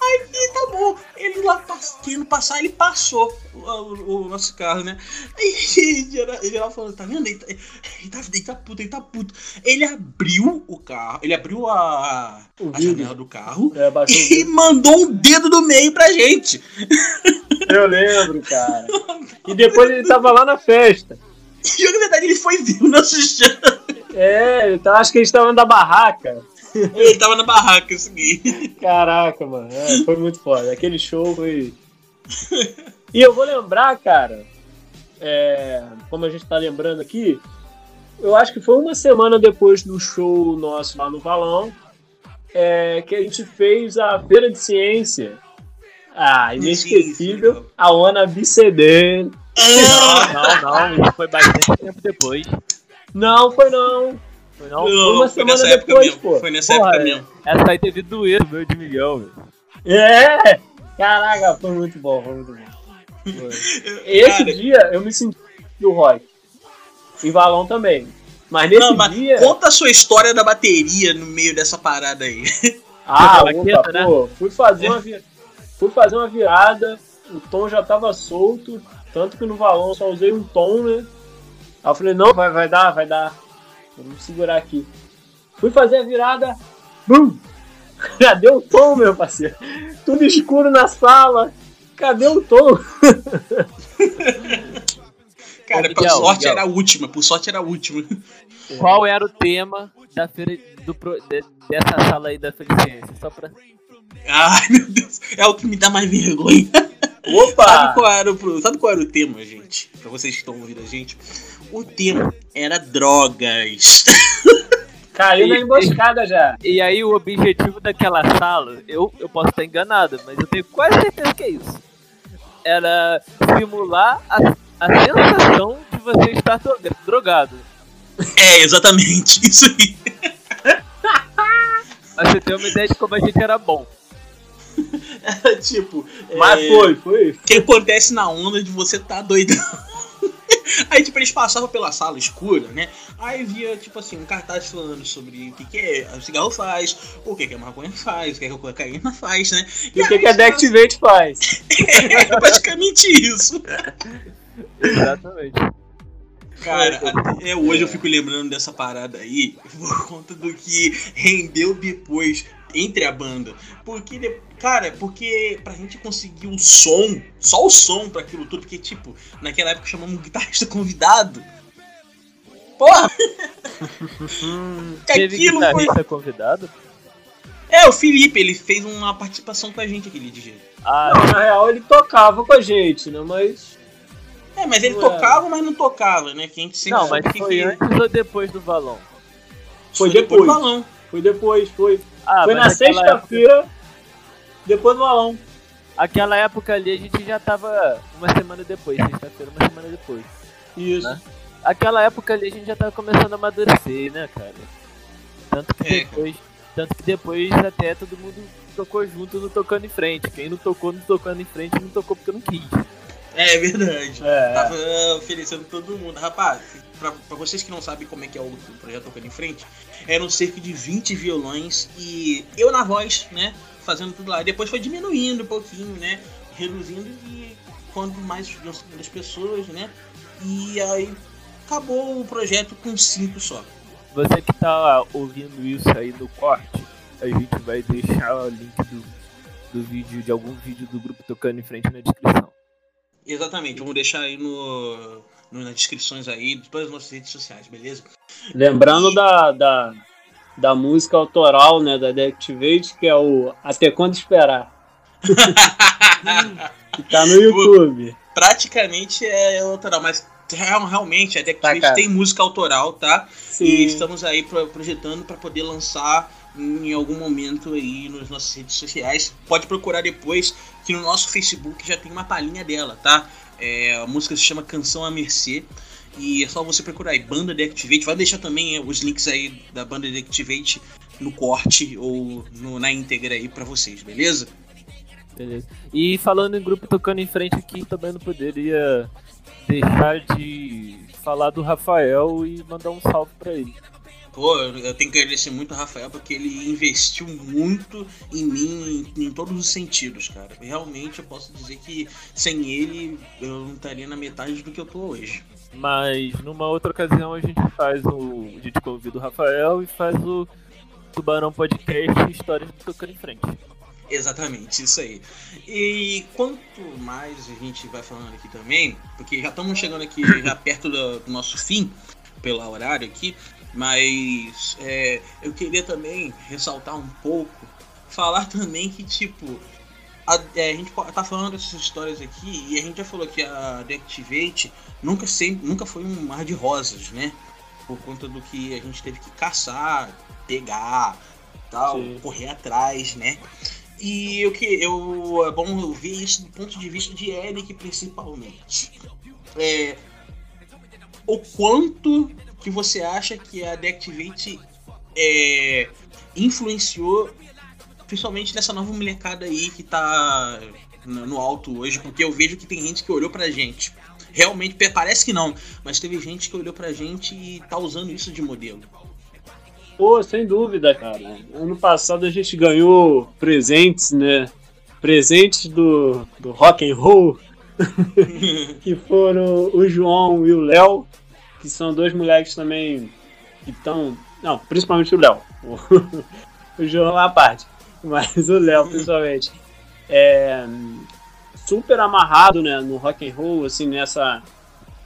A: Aí tá bom, ele lá querendo passar, ele passou o, o- o nosso carro, né? [laughs] Aí geral, geral falando, tá vendo? Ele tá, ele, tá, ele tá puto, ele tá puto. Ele abriu o carro, ele abriu a, a janela do carro
C: É,
A: e mandou um dedo do meio pra gente. [laughs]
C: Eu lembro, cara. [laughs] E depois ele tava lá na festa.
A: E na verdade ele foi ver o nosso chão.
C: É, tava- acho que eles estavam da barraca.
A: Ele tava na barraca, isso aqui.
C: Caraca, mano. é, foi muito foda. Aquele show foi. E eu vou lembrar, cara, é, como a gente tá lembrando aqui, eu acho que foi uma semana depois do show nosso lá no Valão, é, que a gente fez a Feira de Ciência. Ah, inesquecível. A Ona BCD.
A: Ah,
B: Não, não, não. Foi bastante tempo depois.
C: Não, foi não.
B: Foi não?
C: Foi uma
A: foi nessa
C: semana
A: época
C: depois,
A: mesmo.
C: pô.
A: Foi nessa
B: Porra,
A: época
B: é.
A: mesmo.
B: Essa aí teve dueto meu de milhão, velho.
C: É! Caraca, foi muito bom, foi muito bom. Foi. [laughs] Esse
A: Cara,
C: dia eu me senti o Roy. E Valão também. Mas nesse
A: não, mas
C: dia.
A: conta a sua história da bateria no meio dessa parada aí. [laughs]
C: Ah,
B: Baqueta,
C: opa,
B: né?
C: pô, fui fazer uma vi- fui fazer uma virada, o tom já tava solto, tanto que no Valão eu só usei um tom, né? Aí eu falei, não, vai, vai dar, vai dar. Vamos segurar aqui. Fui fazer a virada, bum! [laughs] Cadê o tom, meu parceiro? Tudo escuro na sala. Cadê o tom? [laughs]
A: Cara,
B: Ô,
A: por
B: Miguel,
A: sorte
B: Miguel.
A: era a última, por sorte era a última. [laughs]
B: Qual era o tema da feira do, de- dessa sala aí da Felicência? Só pra.
A: Ai, meu Deus, é o que me dá mais vergonha. Sabe
C: Opa!
A: qual, era o, sabe qual era o tema, gente? Pra vocês que estão ouvindo a gente. O tema era drogas. [laughs]
C: Caiu na emboscada já.
B: E aí o objetivo daquela sala, eu, eu posso estar enganado, mas eu tenho quase certeza que é isso. Era simular a, a sensação de você estar droga- drogado.
A: É, exatamente, [laughs] isso aí.
B: Pra você ter uma ideia de como a gente era bom.
A: Era [laughs] tipo.
C: Mas
A: é,
C: foi, foi.
A: O que acontece na onda de você tá doidão. [laughs] Aí, tipo, eles passavam pela sala escura, né? Aí via, tipo assim, um cartaz falando sobre o que, que é, o cigarro faz, o que, que a maconha faz, o que, que a cocaína faz, né?
C: E o que, que a Deactivate faz? [laughs]
A: É basicamente isso.
B: Exatamente.
A: Cara, até hoje eu fico lembrando dessa parada aí por conta do que rendeu depois entre a banda. Porque, cara, porque pra gente conseguir o som, só o som pra aquilo tudo, porque, tipo, naquela época chamamos um guitarrista convidado. Porra! [laughs]
B: Teve
A: aquilo foi.
B: guitarrista convidado?
A: É, o Felipe, ele fez uma participação com a gente aquele dia.
B: Ah,
C: Na real, ele tocava com a gente, né? Mas.
A: É, mas ele
C: Ué.
A: tocava, mas não tocava, né? Que a gente sempre
B: não, mas foi
A: que-
B: antes ou depois do balão?
C: Foi
A: do
C: depois.
A: balão.
C: Foi depois, foi.
B: Ah,
C: foi na
B: aquela época,
C: sexta-feira, depois do balão.
B: aquela época ali a gente já tava uma semana depois, sexta-feira, uma semana depois.
C: Isso.
B: Né? Aquela época ali a gente já tava começando a amadurecer, né, cara? Tanto que
A: É,
B: depois, tanto que depois até todo mundo tocou junto no tocando em frente. Quem não tocou no tocando em frente não tocou porque não quis.
A: É verdade.
C: É.
A: Tava oferecendo todo mundo. Rapaz, pra, pra vocês que não sabem como é que é o projeto Tocando em Frente, eram cerca de 20 violões e eu na voz, né? Fazendo tudo lá. Depois foi diminuindo um pouquinho, né? Reduzindo e quando mais das pessoas, né? E aí acabou o projeto com cinco só.
B: Você que tá ouvindo isso aí no corte, a gente vai deixar o link do, do vídeo, de algum vídeo do grupo tocando em frente na descrição.
A: Exatamente, vamos deixar aí no, no- nas descrições aí de todas as nossas redes sociais, beleza?
C: Lembrando da, da, da música autoral, né, da Deactivate, que é o Até Quando Esperar. [laughs] que tá no YouTube.
A: Praticamente é autoral, mas realmente a Deactivate tá, tem música autoral, tá? Sim. E estamos aí projetando para poder lançar em algum momento aí nas nossas redes sociais. Pode procurar depois que no nosso Facebook já tem uma palhinha dela, tá? É, a música se chama Canção à Mercê. E é só você procurar aí, Banda Deactivate. Vai deixar também é, os links aí da Banda Deactivate no corte ou no, na íntegra aí para vocês, beleza?
B: Beleza. E falando em grupo tocando em frente aqui, também não poderia deixar de falar do Rafael e mandar um salve para ele.
A: Pô, eu tenho que agradecer muito ao Rafael porque ele investiu muito em mim em, em, todos os sentidos, cara. Realmente eu posso dizer que sem ele eu não estaria na metade do que eu tô hoje.
B: Mas numa outra ocasião a gente faz o. A gente convida o Rafael e faz o Tubarão Podcast Histórias do Tocando em Frente.
A: Exatamente, isso aí. E quanto mais a gente vai falando aqui também, porque já estamos chegando aqui já perto do, do nosso fim, pelo horário aqui, mas é, eu queria também ressaltar um pouco, falar também que, tipo, a, é, a, gente tá falando dessas histórias aqui e a gente já falou que a Deactivate nunca, sempre, nunca foi um mar de rosas, né? Por conta do que a gente teve que caçar, pegar, tal, Sim. correr atrás, né? E o que eu é bom ver isso do ponto de vista de Eric principalmente. É, o quanto que você acha que a Deactivate é, influenciou, principalmente nessa nova molecada aí que tá no alto hoje, porque eu vejo que tem gente que olhou pra gente. Realmente, parece que não, mas teve gente que olhou pra gente e tá usando isso de modelo.
C: Pô, sem dúvida, cara. Ano passado a gente ganhou presentes, né? Presentes do, do rock and roll, [laughs] que foram o João e o Léo que são dois moleques também que estão. Não, principalmente o Léo. [laughs] O, João é a parte. Mas o Léo, principalmente. É super amarrado né, no rock and roll, assim, nessa,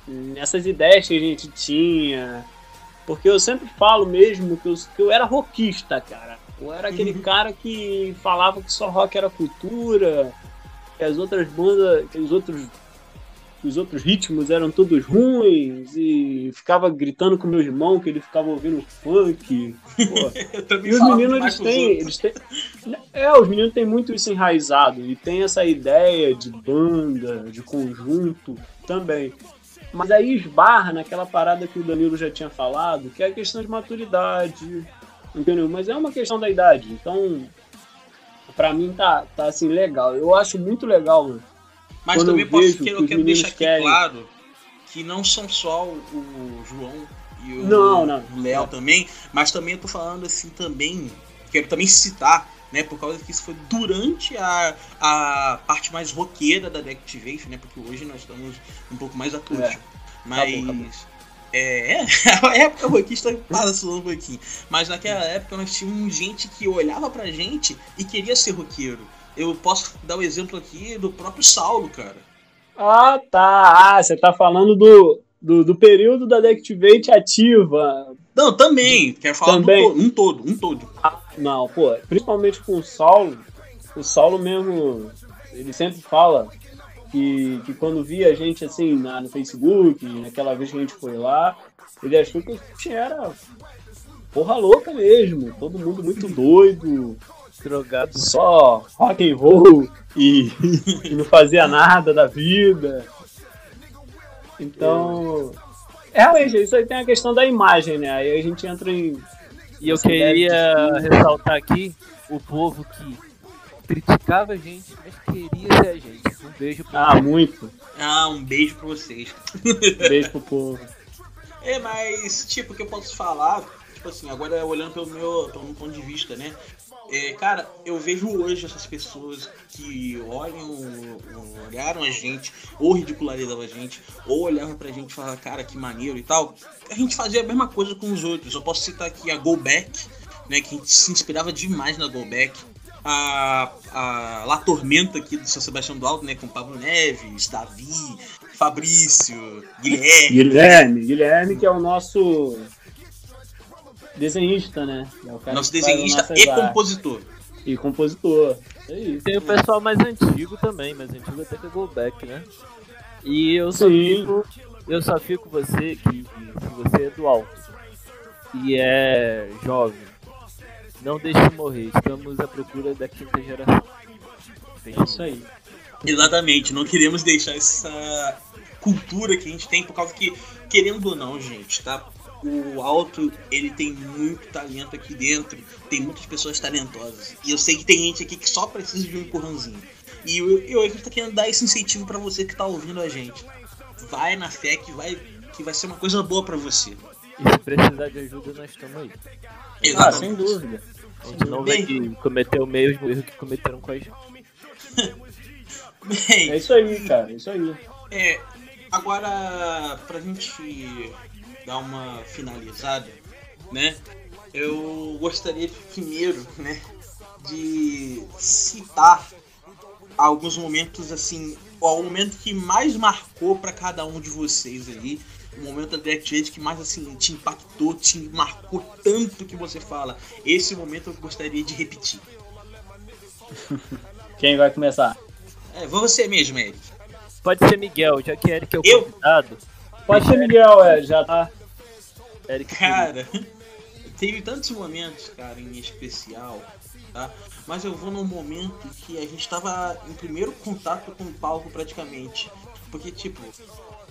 C: nessas ideias que a gente tinha. Porque eu sempre falo mesmo que eu, que eu era rockista, cara. Eu era aquele uhum. cara que falava que só rock era cultura, que as outras bandas, que os outros os outros ritmos eram todos ruins e ficava gritando com meu irmão que ele ficava ouvindo funk. [laughs] e os meninos eles têm, eles têm. É, os meninos têm muito isso enraizado e tem essa ideia de banda, de conjunto também. Mas aí esbarra naquela parada que o Danilo já tinha falado, que é a questão de maturidade. Entendeu? Mas é uma questão da idade. Então, pra mim tá, tá assim, legal. Eu acho muito legal, mano
A: mas Quando também posso que, eu quero deixar aqui querem... claro que não são só o, o João e o Léo também, mas também eu tô falando assim também, quero também citar, né, por causa que isso foi durante a, a parte mais roqueira da Deactivation, né, porque hoje nós estamos um pouco mais acústico. É. Mas. Tá bom, tá bom. É, [laughs] a época rockista passou um pouquinho. Mas naquela época nós tínhamos gente que olhava pra gente e queria ser roqueiro. Eu posso dar o um exemplo aqui do próprio Saulo, cara.
C: Ah, tá. Ah, você tá falando do, do, do período da Deactivate ativa.
A: Não, também. Quero falar também. Do, um todo, um todo.
C: Ah, não, pô, principalmente com o Saulo, o Saulo mesmo, ele sempre fala que, que quando via a gente assim na, no Facebook, naquela vez que a gente foi lá, ele achou que a gente era porra louca mesmo, todo mundo muito doido, drogado só rock and roll e, [laughs] e não fazia nada da vida. Então, realmente, isso aí tem a questão da imagem, né? Aí a gente entra em.
B: E eu queria ressaltar aqui o povo que criticava a gente, mas queria ser a gente. Um beijo
C: pra Ah, muito.
A: Ah, um beijo pra vocês.
C: Um beijo pro povo. [laughs]
A: É, mas, tipo, o que eu posso falar, tipo assim, agora olhando pelo meu, pelo meu ponto de vista, né? É, cara, eu vejo hoje essas pessoas que olham, olharam a gente, ou ridicularizavam a gente, ou olhavam pra gente e falavam, cara, que maneiro e tal. A gente fazia a mesma coisa com os outros. Eu posso citar aqui a Go Back, né, que a gente se inspirava demais na Go Back. A, a La Tormenta aqui do São Sebastião do Alto, né, com Pablo Neves, Davi, Fabrício, Guilherme.
C: Guilherme, Guilherme que é o nosso desenhista, né?
A: É Nosso desenhista e artes. compositor.
C: E compositor.
B: É isso. Tem o pessoal mais antigo também, mais antigo até pegou o back, né? E eu só Sim. fico. Eu só fico você que, que você é do alto. E é jovem. Não deixe de morrer. Estamos à procura da quinta geração.
C: É isso aí.
A: Exatamente, não queremos deixar essa cultura que a gente tem, por causa que, querendo ou não, gente, tá? O Alto, ele tem muito talento aqui dentro, tem muitas pessoas talentosas. E eu sei que tem gente aqui que só precisa de um empurrãozinho. E eu, eu, a gente tá querendo dar esse incentivo para você que tá ouvindo a gente. Vai na fé que vai, que vai ser uma coisa boa para você.
B: E se precisar de ajuda, nós estamos aí.
C: Exatamente. Ah, sem dúvida.
B: A gente não vai cometer o mesmo erro que cometeram com a gente. [laughs]
C: Bem, é isso aí, cara, é isso aí.
A: É, agora, pra gente dar uma finalizada, né? Eu gostaria primeiro, né, de citar alguns momentos assim, o momento que mais marcou para cada um de vocês ali, o momento da Direct que mais assim te impactou, te marcou tanto que você fala, esse momento eu gostaria de repetir. [laughs]
C: Quem vai começar?
A: É, você mesmo, Eric.
B: Pode ser Miguel, já que Eric é o eu? convidado.
C: Pode ser Miguel, é, já tá.
A: Eric cara, [laughs] teve tantos momentos, cara, em especial, tá? Mas eu vou num momento que a gente tava em primeiro contato com o palco praticamente. Porque, tipo,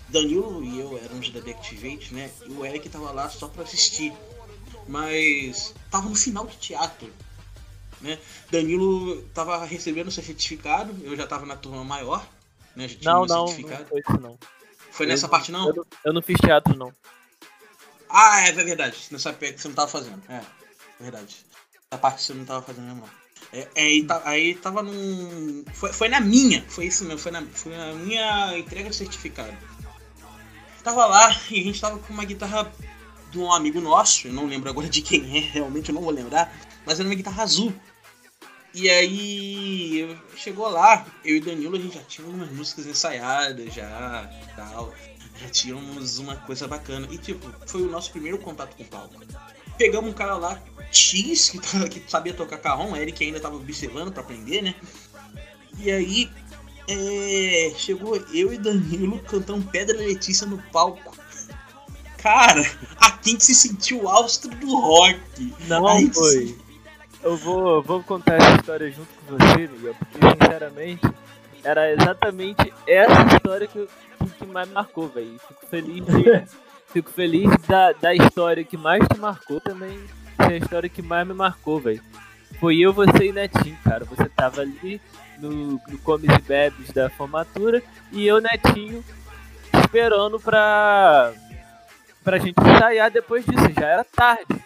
A: Danilo e eu éramos da Deactivate, né? E o Eric tava lá só pra assistir. Mas tava no final do teatro. Né? Danilo tava recebendo seu certificado, eu já tava na turma maior, né? Já
B: tinha não, não, certificado. não foi isso não.
A: Foi nessa
B: eu,
A: parte não?
B: Eu, eu, não fiz teatro não.
A: Ah, é verdade. Nessa que você não tava fazendo. É, verdade. Essa parte que você não tava fazendo mesmo. É, é, aí, tá, aí tava num. Foi, foi na minha, foi isso mesmo, foi na, foi na minha entrega de certificado. Tava lá e a gente tava com uma guitarra de um amigo nosso, eu não lembro agora de quem é, [laughs] realmente eu não vou lembrar, mas era uma guitarra azul. E aí chegou lá, eu e Danilo a gente já tínhamos umas músicas ensaiadas já tal. Já tínhamos uma coisa bacana. E tipo, foi o nosso primeiro contato com o palco. Pegamos um cara lá, X, que, que sabia tocar carrom, Eric ainda tava observando para aprender, né? E aí é, chegou eu e Danilo cantando Pedra Letícia no palco. Cara, a quem se sentiu o astro do rock.
B: Não foi. Eu vou, vou contar essa história junto com você, Miguel, porque sinceramente era exatamente essa história que, que, que mais me marcou, velho. Fico feliz de, [laughs] Fico feliz da, da história que mais te marcou também ser a história que mais me marcou, velho. Foi eu, você e Netinho, cara. Você tava ali no, no Comes e Bebes da formatura e eu, Netinho, esperando pra, pra gente ensaiar depois disso. Já era tarde.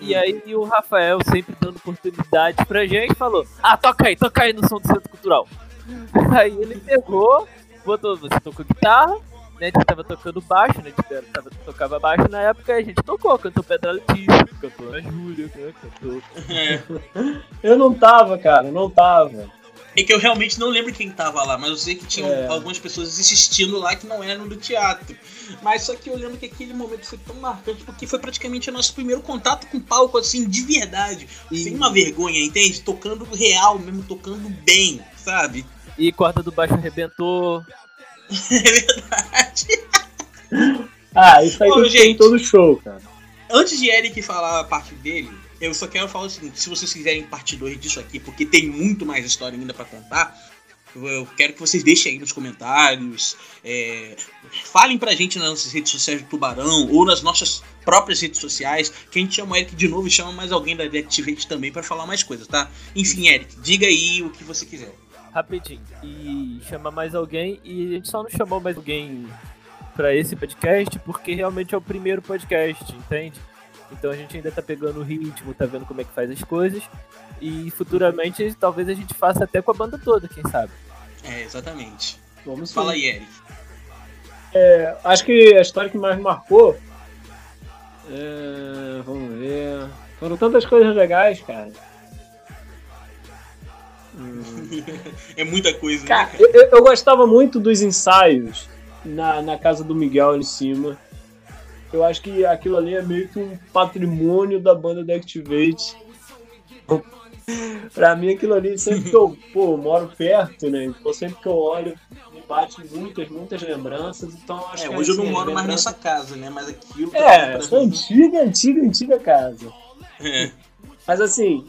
B: E aí o Rafael, sempre dando oportunidade pra gente, falou: Ah, toca aí, toca aí no som do Centro Cultural. [laughs] Aí ele pegou, botou, você tocou guitarra, né? A gente tava tocando baixo, né? A gente tava, tocava baixo na época e a gente tocou, cantou Pedra Letícia, cantou a Júlia, né? Cantou. [laughs]
C: É. eu não tava, cara, não tava.
A: É que eu realmente não lembro quem tava lá, mas eu sei que tinha é. algumas pessoas assistindo lá que não eram do teatro. Mas só que eu lembro que aquele momento foi tão marcante porque foi praticamente o nosso primeiro contato com o palco, assim, de verdade. E... Sem uma vergonha, entende? Tocando real mesmo, tocando bem, sabe?
B: E corda do baixo arrebentou. [laughs]
A: é verdade.
C: ah, isso aí tem gente, todo show, cara.
A: Antes de Eric falar a parte dele, eu só quero falar o seguinte: se vocês quiserem parte 2 disso aqui, porque tem muito mais história ainda para contar, eu quero que vocês deixem aí nos comentários. É, falem pra gente nas nossas redes sociais do Tubarão ou nas nossas próprias redes sociais. Que a gente chama o Eric de novo e chama mais alguém da Deactivate também para falar mais coisas, tá? Enfim, Eric, diga aí o que você quiser.
B: Rapidinho. E chama mais alguém. E a gente só não chamou mais alguém para esse podcast porque realmente é o primeiro podcast, entende? Então a gente ainda tá pegando o ritmo, tá vendo como é que faz as coisas. E futuramente talvez a gente faça até com a banda toda, quem sabe.
A: É, exatamente. Vamos Fala aí, Eric.
C: É, acho que a história que mais marcou. É, vamos ver. Foram tantas coisas legais, cara.
A: Hum. [laughs] é muita coisa,
C: né, cara, né? Eu, eu, gostava muito dos ensaios na, na casa do Miguel ali em cima eu acho que aquilo ali é meio que um patrimônio da banda da Activate. pra mim, aquilo ali, sempre que eu pô, moro perto, né? Então, sempre que eu olho, me bate muitas, muitas lembranças. Então, acho
A: É,
C: que
A: hoje eu
C: assim,
A: não
C: as
A: moro mais nessa casa, né? Mas aquilo.
C: É, essa
A: mim.
C: antiga, antiga, antiga casa.
A: É.
C: Mas assim,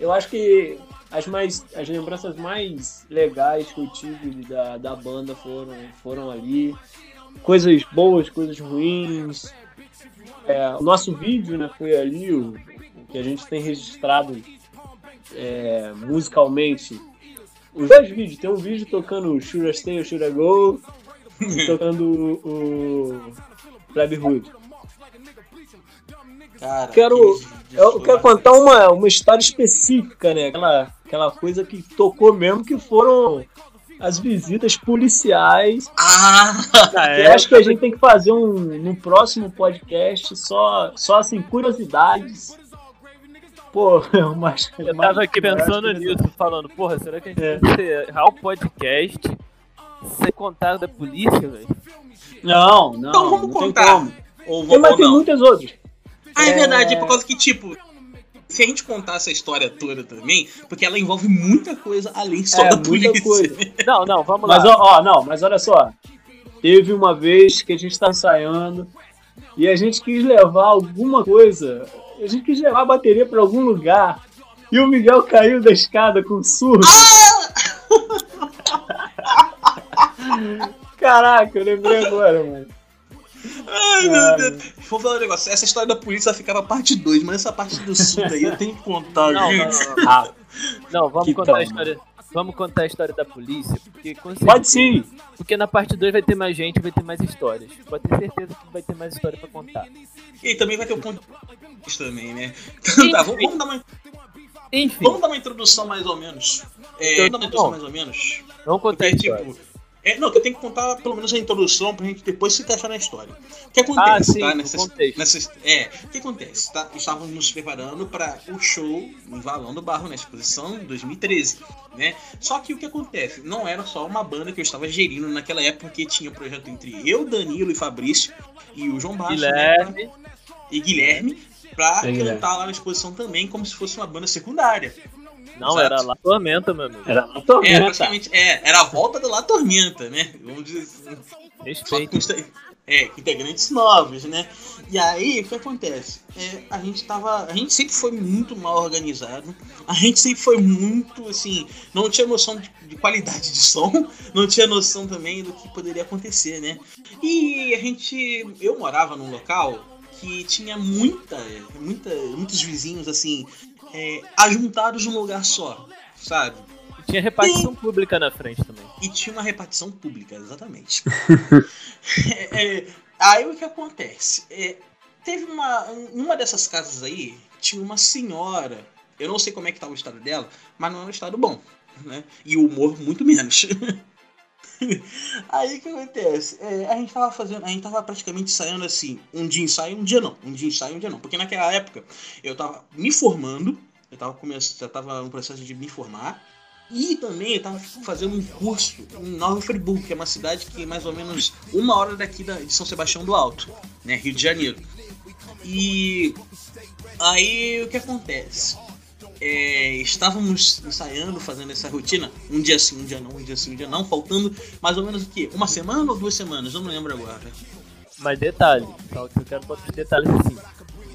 C: eu acho que as, mais, as lembranças mais legais que eu tive da, da banda foram, foram ali. Coisas boas, coisas ruins. É, o nosso vídeo né, foi ali, o, o que a gente tem registrado é, musicalmente. Os dois vídeos, tem um vídeo tocando Should I Stay or Should I Go e [laughs] tocando o, o Plebe Hood.
A: Cara,
C: Quero-
A: vídeos
C: Eu quero contar uma, uma história específica, né? Aquela, aquela coisa que tocou mesmo, que foram as visitas policiais.
A: Ah!
C: Eu acho que a gente tem que fazer um no próximo podcast só, só assim, curiosidades. Pô, [laughs] mas.
B: Eu tava aqui pensando nisso, falando, porra, será que a gente
C: É.
B: vai encerrar o podcast sem contar da polícia, velho?
C: Não, não.
A: Então vamos
C: não tem
A: contar.
C: como.
A: Ou,
C: Tem, mas
A: ou
C: tem muitas outras.
A: Ah, é
C: É.
A: verdade, por causa que, tipo, se a gente contar essa história toda também, porque ela envolve muita coisa além só
C: É,
A: da
C: muita
A: polícia.
C: coisa.
B: Não, não, vamos
C: Mas
B: lá.
C: ó, ó, não, mas olha só. Teve uma vez que a gente tá ensaiando e a gente quis levar alguma coisa. A gente quis levar a bateria pra algum lugar. E o Miguel caiu da escada com surdo. [laughs] Caraca, eu lembrei agora, mano.
A: Ai, meu Deus. Vou falar um negócio. Essa história da polícia ficava parte 2, mas essa parte do sul aí eu tenho que contar,
B: Não,
A: gente.
B: não, não.
C: Ah,
B: Não, vamos
C: Que
B: contar a história. Vamos contar a história da polícia, porque com
C: pode
B: certeza-
C: sim.
B: Porque na parte 2 vai ter mais gente, vai ter mais histórias. Pode ter certeza que vai ter mais história pra contar.
A: E também vai ter o ponto de também, né? Então [laughs] tá, vamos, vamos dar uma,
B: Enfim,
A: vamos dar uma introdução mais ou menos. É,
B: Então,
A: vamos dar uma introdução
B: bom.
A: mais ou menos.
B: vamos contar a
A: Porque,
B: história.
A: tipo. É, não, que eu tenho que contar pelo menos a introdução pra gente depois se encaixar na história. O que acontece,
B: Ah, sim,
A: tá?
B: contexto.
A: nessa- é, o que acontece, tá? Estávamos nos preparando para o show em Valão do Barro, na exposição 2013, né? Só que o que acontece? Não era só uma banda que eu estava gerindo naquela época, porque tinha um projeto entre eu, Danilo e Fabrício e o João Baixo, né, pra-
B: Guilherme,
A: e Guilherme, pra
C: É, Guilherme.
A: cantar lá na exposição também, como se fosse uma banda secundária.
B: Não,
A: Exato.
B: era lá Tormenta, meu amigo.
C: Era
A: É,
C: tormenta.
A: praticamente, é, era a volta do La Tormenta, né? Vamos dizer assim.
B: Respeito.
A: é, integrantes novos, né? E aí, o que acontece? É, a gente tava. A gente sempre foi muito mal organizado. A gente sempre foi muito, assim, não tinha noção de, de qualidade de som, [laughs] não tinha noção também do que poderia acontecer, né? E a gente. Eu morava num local que tinha muita, muita muitos vizinhos, assim, é, ajuntados num lugar só, sabe?
B: E tinha repartição pública na frente também.
A: E tinha uma repartição pública, exatamente. [laughs] É, é, aí o que acontece? É, teve uma. Uma dessas casas aí, tinha uma senhora. Eu não sei como é que tava o estado dela, mas não é um estado bom. Né? E o humor muito menos. [laughs] [laughs] Aí o que acontece? É, a gente tava fazendo. A gente tava praticamente ensaiando assim, um dia ensaio, um dia não. Um dia ensaio, um dia não. Porque naquela época eu tava me formando, eu tava começando, já tava no processo de me formar. E também eu tava fazendo um curso em Nova Friburgo, que é uma cidade que é mais ou menos uma hora daqui da, de São Sebastião do Alto, né? Rio de Janeiro. E aí o que acontece? É, estávamos ensaiando, fazendo essa rotina, um dia sim, um dia não, um dia sim, um dia não, faltando mais ou menos o quê? Uma semana ou duas semanas? Eu não lembro agora.
B: Mas detalhe, só que eu quero botar os detalhes assim.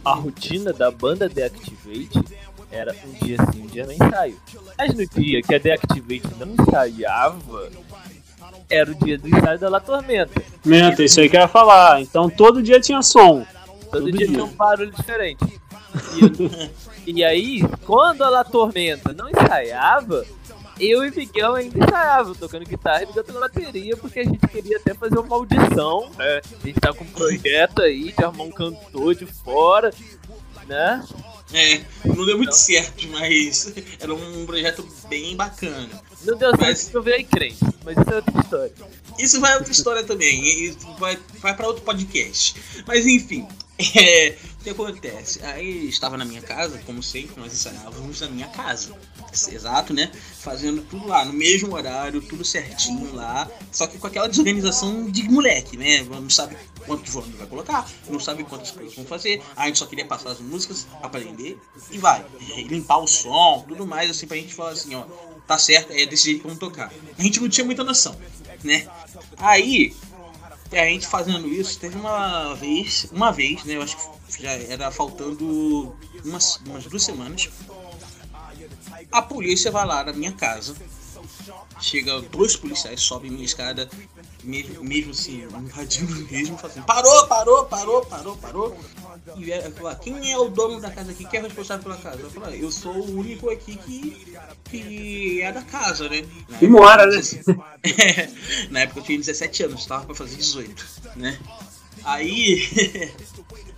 B: A rotina da banda Deactivate era um dia sim, um dia no ensaio. Mas no dia que a Deactivate não ensaiava, era o dia do ensaio da La Tormenta.
C: Menta, isso aí que eu ia falar. Então todo dia tinha som.
B: Todo
C: Todo
B: dia
C: dia.
B: tinha um barulho diferente. E, [laughs] e aí, quando a La Tormenta não ensaiava, eu e Miguel ainda ensaiava, tocando guitarra e tocando bateria, porque a gente queria até fazer uma audição, né? A gente tá com um projeto aí de arrumar um cantor de fora, né?
A: É, não deu muito certo, mas era um projeto bem bacana.
B: Não deu certo
A: Mas-
B: eu virei crente, mas isso é outra história.
A: Isso vai outra história também, e vai, vai para outro podcast. Mas enfim, [laughs] é, que acontece? Aí estava na minha casa, como sempre, nós ensaiávamos na minha casa. Exato, né? Fazendo tudo lá, no mesmo horário, tudo certinho lá. Só que com aquela desorganização de moleque, né? Não sabe quantos volumes vai colocar, não sabe quantas coisas vão fazer. A gente só queria passar as músicas, aprender e vai. E limpar o som, tudo mais, assim, pra gente falar assim, ó, tá certo, é desse jeito vamos tocar. A gente não tinha muita noção, né? Aí, a gente fazendo isso, teve uma vez, uma vez, né? Eu acho que já era faltando umas, umas duas semanas. A polícia vai lá na minha casa. Chega dois policiais, sobem minha escada, mesmo, mesmo assim, invadindo mesmo, fazendo parou, parou, parou, parou, parou. E falar, quem é o dono da casa aqui? Quem é responsável pela casa? Eu eu sou o único aqui que, que é da casa, né? Na
C: E mora, né?
A: É, na época eu tinha 17 anos, estava pra fazer 18, né? Aí [laughs]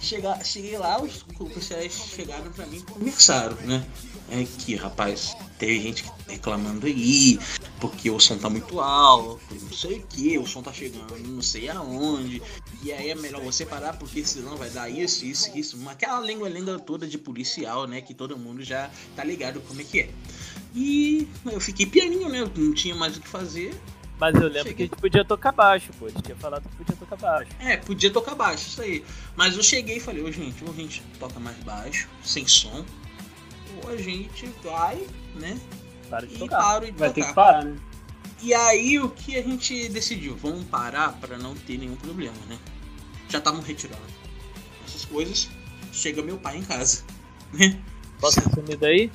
A: chega, cheguei lá, os policiais chegaram pra mim e conversaram, né? É que, rapaz, tem gente tá reclamando aí, porque o som tá muito alto, não sei o que, o som tá chegando não sei aonde, e aí é melhor você parar porque senão vai dar isso, isso, isso, aquela língua-língua toda de policial, né? Que todo mundo já tá ligado como é que é. E eu fiquei pianinho, né? Eu não tinha mais o que fazer,
B: Mas eu lembro que a
A: Cheguei.
B: gente podia tocar baixo, pô. A gente tinha falado que podia tocar baixo.
A: É, podia tocar baixo, isso aí. Mas eu cheguei e falei, ô gente, ou a gente toca mais baixo, sem som, ou a gente vai, né?
B: Para de
A: E
B: tocar.
A: para de
C: Vai ter
A: tocar.
C: que parar, né?
A: E aí o que a gente decidiu? Vamos parar para não ter nenhum problema, né? Já estavam retirando essas coisas. Chega meu pai em casa, [laughs] né?
B: Posso assumir daí?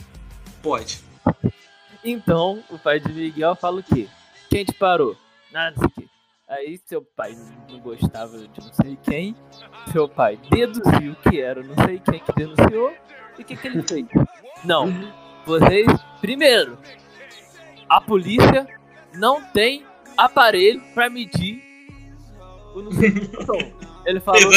A: Pode.
B: Então, o pai de Miguel fala o quê? Quem te parou? Nada, não sei o quê. Aí seu pai não gostava de não sei quem. Seu pai deduziu que era não sei quem que denunciou. E o que, que ele fez? Não. Vocês, primeiro, a polícia não tem aparelho pra medir o não sei o que som. Ele falou,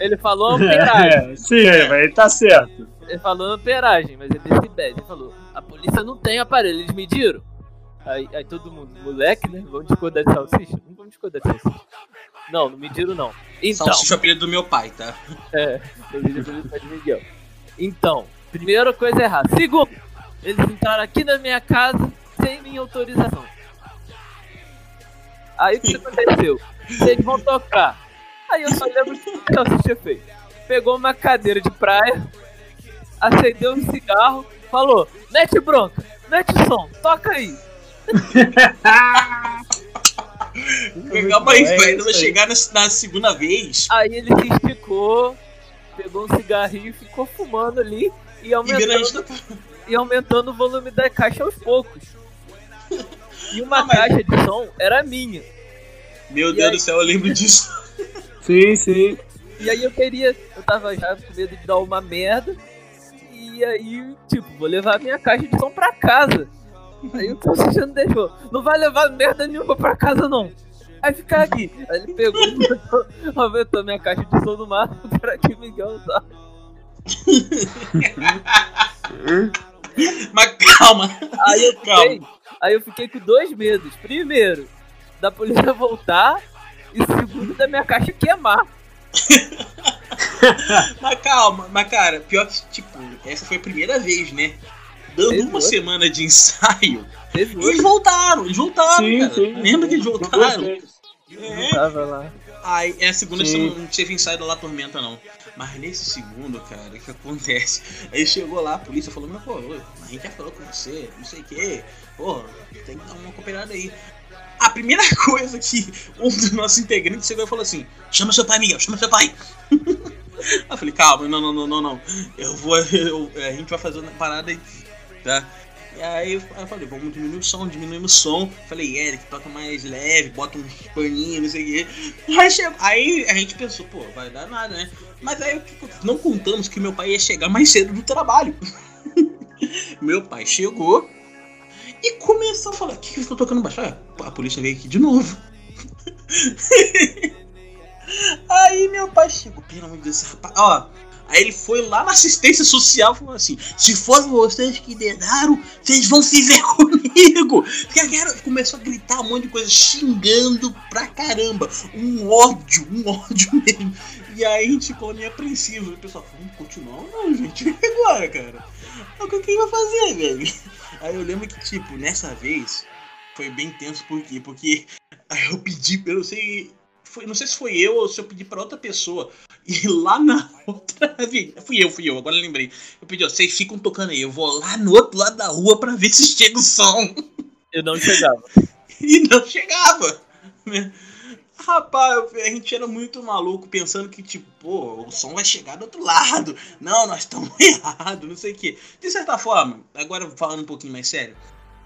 B: ele falou amperagem.
C: É, sim, vai tá certo.
B: Ele falou amperagem, mas é decibéis. Ele falou, a polícia não tem aparelho, eles mediram. Aí, aí todo mundo, moleque, né? Vamos discordar de salsicha? Não vamos discordar de salsicha. Não, não mediram não. Então,
A: Salsicha é o apelido do meu pai, tá?
B: é, vi depois do de Miguel. Então, primeira coisa errada. Segundo, eles entraram aqui na minha casa sem minha autorização. Aí o que aconteceu? Vocês vão tocar. Aí eu só lembro o que o Salsicha fez. Pegou uma cadeira de praia, acendeu um cigarro, falou: mete bronca, mete som, toca aí.
A: Calma aí,
C: É
A: vai,
C: isso
A: vai chegar na, na segunda vez
B: Aí ele se esticou, pegou um cigarrinho e ficou fumando ali e aumentando,
A: tocar.
B: e aumentando o volume da caixa aos poucos. E uma
A: Ah, mas-
B: caixa de som era minha.
A: Meu
B: E
A: Deus
B: aí?
A: do céu, eu lembro disso.
C: Sim, sim.
B: E aí eu queria, eu tava já com medo de dar uma merda. E aí, tipo, vou levar minha caixa de som pra casa. Aí o Salsicha não deixou. Não vai levar merda nenhuma pra casa, não. Aí ficar aqui. Aí ele pegou e aumentou minha caixa de som no máximo para que Miguel usar. [laughs]
A: Mas calma.
B: Aí eu
A: Calma.
B: fiquei, aí eu fiquei com dois medos. Primeiro, da polícia [laughs] voltar. E segundo, da minha caixa queimar. [laughs]
A: Mas calma, mas cara, pior que, tipo, essa foi a primeira vez, né? Dando uma semana de ensaio,
B: Teve
A: eles
B: outro
A: voltaram, eles voltaram,
C: Sim,
A: cara.
C: sim.
A: Lembra que eles voltaram? É.
B: tava lá.
A: Aí, é a segunda
C: Sim.
A: não teve ensaio da La Tormenta, não. Mas nesse segundo, cara, o que acontece? Aí chegou lá, a polícia falou, meu pô, a gente já falou com você, não sei o que, pô, tem que dar uma cooperada aí. A primeira [laughs] coisa que um dos nossos integrantes chegou e falou assim, chama seu pai, Miguel, chama seu pai. Aí [laughs] eu falei, calma, não, não, não, não, não. Eu vou. eu- a gente vai fazer uma parada aí, tá? E aí eu falei, vamos diminuir o som, diminuímos o som. Falei, Eric, toca mais leve, bota uns paninhos, não sei o quê. Aí, aí a gente pensou, pô, vai dar nada, né? Mas aí não contamos que meu pai ia chegar mais cedo do trabalho. [laughs] meu pai chegou e começou a falar, o que, que eu tô tocando baixo? Ah, a polícia veio aqui de novo. [laughs] Aí meu pai chegou, pelo amor de Deus, rapaz, ó. Aí ele foi lá na assistência social e falou assim: se for vocês que dedaram, vocês vão se ver [laughs] comigo. Porque a galera começou a gritar um monte de coisa, xingando pra caramba. Um ódio, um ódio [laughs] mesmo. E aí a gente ficou meio apreensivo. E o pessoal falou, vamos continuar ou não, gente? [laughs] E agora, cara? O que quem vai fazer, velho? Aí eu lembro que, tipo, nessa vez foi bem tenso, por quê? Porque eu pedi, eu não sei. Foi, não sei se foi eu ou se eu pedi pra outra pessoa. [laughs] E lá na outra. Fui eu, fui eu, agora eu lembrei. Eu pedi, ó, vocês ficam tocando aí. Eu vou lá no outro lado da rua pra ver [laughs] se chega o som.
B: Eu não chegava. [laughs]
A: E não chegava. Rapaz, a gente era muito maluco pensando que, tipo, pô, o som vai chegar do outro lado. Não, nós estamos errados, não sei o quê. De certa forma, agora falando um pouquinho mais sério,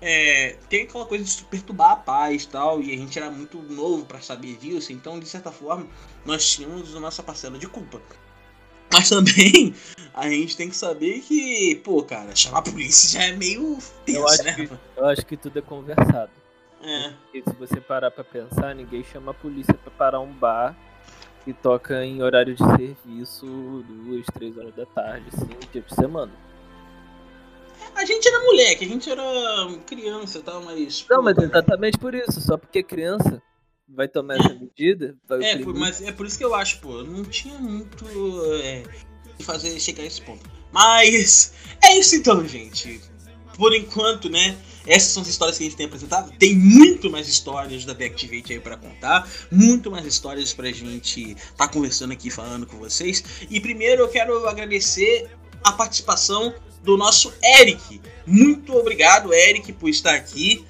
A: é, tem aquela coisa de perturbar a paz e tal, e a gente era muito novo para saber disso, então, de certa forma, nós tínhamos a nossa parcela de culpa. Mas também [laughs] a gente tem que saber que, pô, cara, chamar a polícia já é meio tenso,
B: Eu acho,
A: né?
B: que, eu acho que tudo é conversado.
A: É.
B: E se você parar pra pensar, ninguém chama a polícia pra parar um bar que toca em horário de serviço, duas, três horas da tarde, assim, dia de semana.
A: A gente era moleque, a gente era criança e tal, mas.
B: Não, mas exatamente por isso, só porque criança vai tomar essa medida, vai
A: É, por- mas é por isso que eu acho, pô, não tinha muito é, fazer chegar a esse ponto. Mas é isso então, gente. Por enquanto, né? Essas são as histórias que a gente tem apresentado. Tem muito mais histórias da Deactivate aí pra contar. Muito mais histórias pra gente tá conversando aqui, falando com vocês. E primeiro eu quero agradecer a participação do nosso Eric. Muito obrigado, Eric, por estar aqui.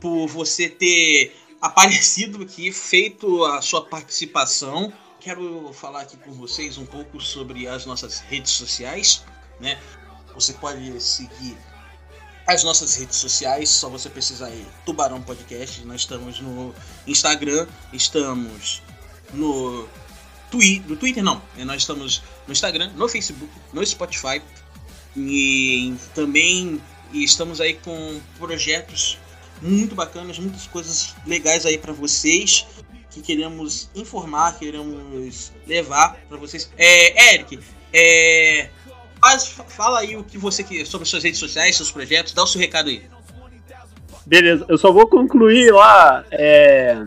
A: Por você ter aparecido aqui, feito a sua participação. Quero falar aqui com vocês um pouco sobre as nossas redes sociais, né? Você pode seguir as nossas redes sociais, só você precisar aí Tubarão Podcast. Nós estamos no Instagram, estamos no Twitter, no Twitter não, né? nós estamos no Instagram, no Facebook, no Spotify e também estamos aí com projetos muito bacanas, muitas coisas legais aí para vocês que queremos informar, queremos levar para vocês. É, Eric, é, faz- fala aí o que você quer sobre suas redes sociais, seus projetos, dá o seu recado aí.
C: Beleza, eu só vou concluir lá é,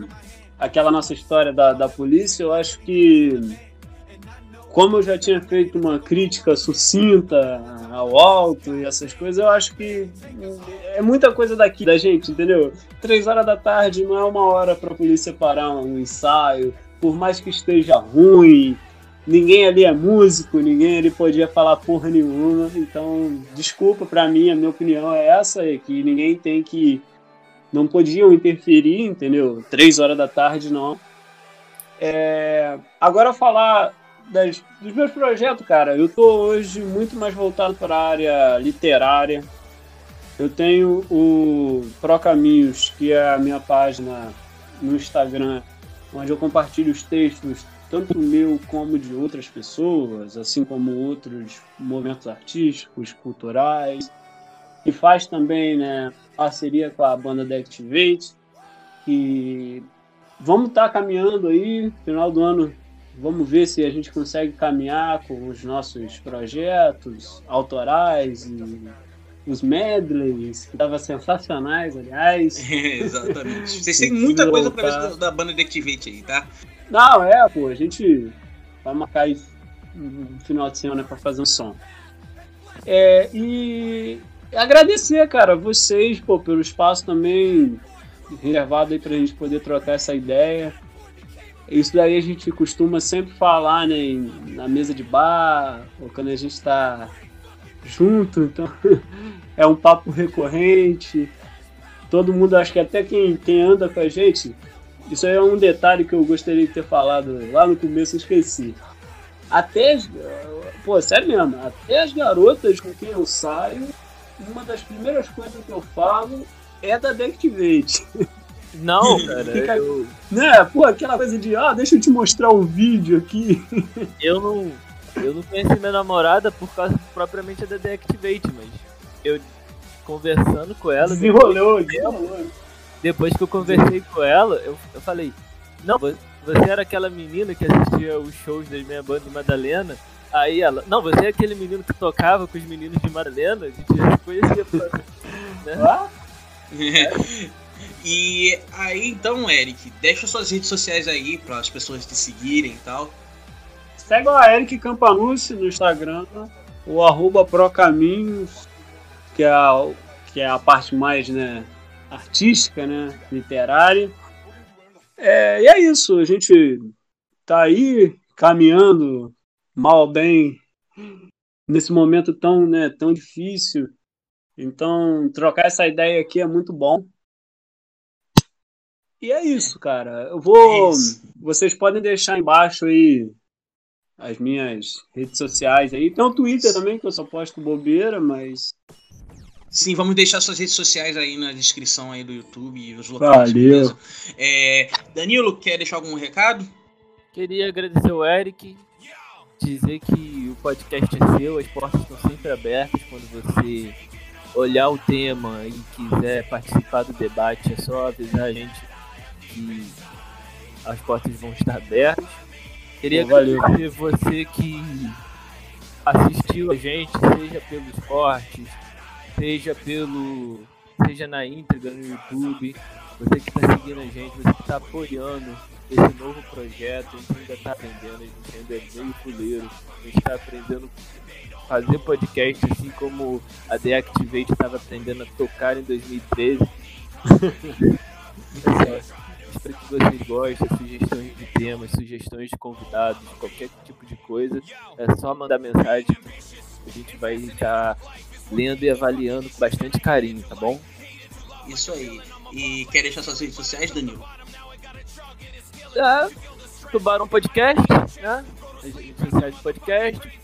C: aquela nossa história da, da polícia. Eu acho que, como eu já tinha feito uma crítica sucinta ao alto e essas coisas, eu acho que é muita coisa daqui da gente, entendeu? Três horas da tarde não é uma hora para a polícia parar um ensaio, por mais que esteja ruim. Ninguém ali é músico, ninguém ali podia falar porra nenhuma. Então, desculpa pra mim, a minha opinião é essa, é que ninguém tem que. Não podiam interferir, entendeu? Três horas da tarde, não. É, Agora falar das- dos meus projetos, cara. Eu tô hoje muito mais voltado para a área literária. Eu tenho o Pro Caminhos, que é a minha página no Instagram, onde eu compartilho os textos tanto meu como de outras pessoas, assim como outros movimentos artísticos, culturais, e faz também né, parceria com a banda The Activate, que vamos estar caminhando aí, final do ano, vamos ver se a gente consegue caminhar com os nossos projetos autorais e os medleys, que estavam sensacionais, aliás. [laughs]
A: exatamente. [laughs] Vocês têm muita coisa pra ver da, da banda de Activate aí, tá?
C: Não, é, pô, a gente vai marcar isso no final de semana pra fazer um som. É, e agradecer, cara, vocês, pô, pelo espaço também reservado aí pra gente poder trocar essa ideia. Isso daí a gente costuma sempre falar, né, em- na mesa de bar, ou quando a gente tá junto, então [laughs] é um papo recorrente. Todo mundo, acho que até quem, quem anda com a gente, isso aí é um detalhe que eu gostaria de ter falado lá no começo, eu esqueci. Até pô, sério mesmo, até as garotas com quem eu saio, uma das primeiras coisas que eu falo é da Deactivate. [laughs]
B: Não, [laughs] cara,
C: Fica-
B: eu,
C: Né? Pô, aquela coisa de, ah, deixa eu te mostrar o vídeo aqui. [laughs]
B: eu não. Eu não conheci minha namorada por causa propriamente da Deactivate, mas eu conversando com ela.
C: Desenrolou, desenrolou.
B: Depois que eu conversei com ela, eu, eu falei, não, vo- você era aquela menina que assistia os shows da minha banda de Madalena. Aí ela, não, você é aquele menino que tocava com os meninos de Madalena, a gente já se conhecia. pô.
C: Ah,
A: e aí então, Eric, deixa suas redes sociais aí para as pessoas te seguirem e tal.
C: segue o Eric Campanucci no Instagram, o arroba Procaminhos, que é a, que é a parte mais né, artística, né, literária. É, e é isso, a gente tá aí caminhando mal bem nesse momento tão, né, tão difícil. Então, trocar essa ideia aqui é muito bom. E é isso, cara. Eu vou. É vocês podem deixar embaixo aí as minhas redes sociais aí. Tem o Twitter também, que eu só posto bobeira, mas.
A: Sim, vamos deixar suas redes sociais aí na descrição aí do YouTube e os locais.
C: Valeu.
A: É, Danilo, quer deixar algum recado?
B: Queria agradecer o Eric, dizer que o podcast é seu, as portas estão sempre abertas quando você olhar o tema e quiser participar do debate, é só avisar a gente que as portas vão estar abertas. Queria agradecer você que assistiu a gente, seja pelos cortes, seja pelo. seja na íntegra no YouTube, você que está seguindo a gente, você que está apoiando esse novo projeto, a gente ainda está aprendendo, a gente ainda é meio fuleiro, a gente está aprendendo a fazer podcast assim como a Deactivate estava aprendendo a tocar em 2013. [laughs] Espero que vocês gostem, sugestões de temas, sugestões de convidados, qualquer tipo de coisa. É só mandar mensagem. A gente vai estar lendo e avaliando com bastante carinho, tá bom?
A: Isso aí. E quer deixar suas redes sociais, Danilo?
B: É, Tubarão Podcast, né? As redes sociais do podcast.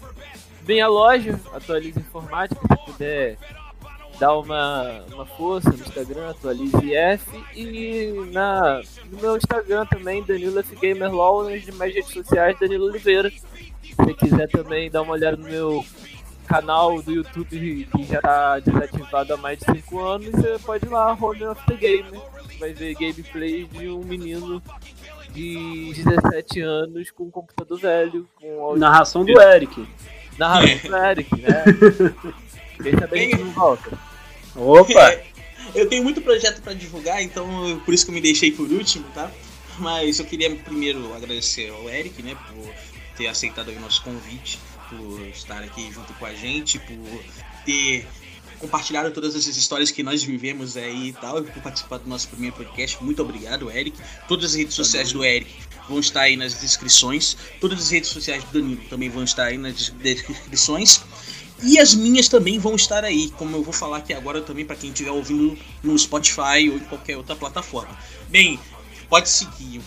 B: Vem a loja, atualiza informática, se puder dá uma, uma força no Instagram, atualize F. E na, no meu Instagram também, Danilo F Gamer LOL, nas demais redes sociais, Danilo Oliveira. Se você quiser também dar uma olhada no meu canal do YouTube que já está desativado há mais de 5 anos, você pode ir lá, Home of the Game. Vai ver gameplay de um menino de 17 anos com um computador velho. Com
C: Narração do Eric.
B: Narração do Eric, né? [laughs] Quem sabe que não volta.
C: Opa! É,
A: eu tenho muito projeto para divulgar, então por isso que eu me deixei por último, tá? Mas eu queria primeiro agradecer ao Eric, né, por ter aceitado o nosso convite, por estar aqui junto com a gente, por ter compartilhado todas essas histórias que nós vivemos aí e tal, por participar do nosso primeiro podcast. Muito obrigado, Eric. Todas as redes sociais do Eric vão estar aí nas descrições. Todas as redes sociais do Danilo também vão estar aí nas descrições. E as minhas também vão estar aí, como eu vou falar aqui agora também para quem estiver ouvindo no Spotify ou em qualquer outra plataforma. Bem, pode seguir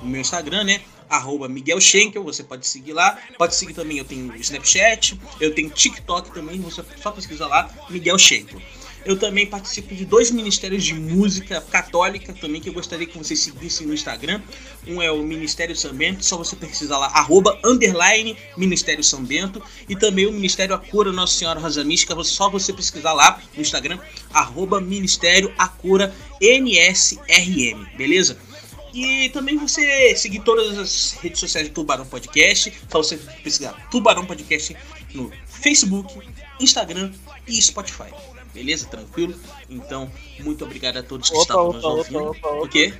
A: o meu Instagram, né? Arroba Miguel Schenkel, você pode seguir lá. Pode seguir também, eu tenho Snapchat, eu tenho TikTok também, você só pesquisa lá, Miguel Schenkel. Eu também participo de dois ministérios de música católica também que eu gostaria que vocês seguissem no Instagram. Um é o Ministério São Bento, só você precisar lá, arroba, underline, Ministério São Bento. E também o Ministério Acura Nossa Senhora Rosa Mística, só você pesquisar lá no Instagram, arroba, Ministério Acura NSRM, beleza? E também você seguir todas as redes sociais do Tubarão Podcast. Só você pesquisar Tubarão Podcast no Facebook, Instagram e Spotify. Beleza? Tranquilo? Então, muito obrigado a todos que opa, estavam opa, nos ouvindo. Opa, opa, o quê?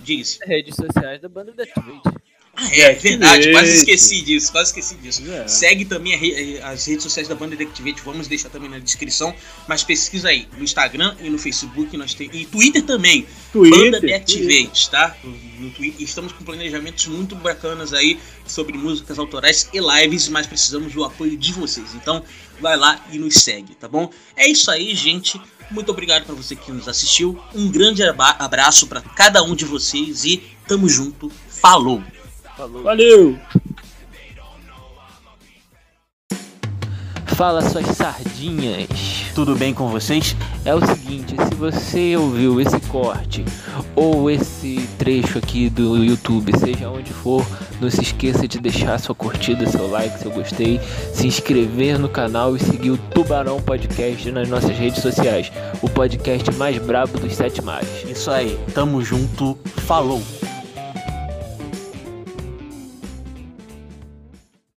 A: Diz.
B: Redes sociais da banda da Activate.
A: Ah, é, é verdade, quase esqueci disso, quase esqueci disso. É. Segue também re as redes sociais da banda Activate, vamos deixar também na descrição, mas pesquisa aí no Instagram e no Facebook, nós tem e Twitter também, Twitter, banda Deactivate, tá? No Twitter, estamos com planejamentos muito bacanas aí sobre músicas autorais e lives, mas precisamos do apoio de vocês. Então, vai lá e nos segue, tá bom? É isso aí, gente. Muito obrigado para você que nos assistiu. Um grande abraço para cada um de vocês e tamo junto. Falou.
C: Falou. Valeu.
B: Fala suas sardinhas.
A: Tudo bem com vocês?
B: É o seguinte, se você ouviu esse corte ou esse trecho aqui do YouTube, seja onde for, não se esqueça de deixar sua curtida, seu like, seu gostei, se inscrever no canal e seguir o Tubarão Podcast nas nossas redes sociais, o podcast mais brabo dos sete mares.
A: Isso aí, tamo junto, falou!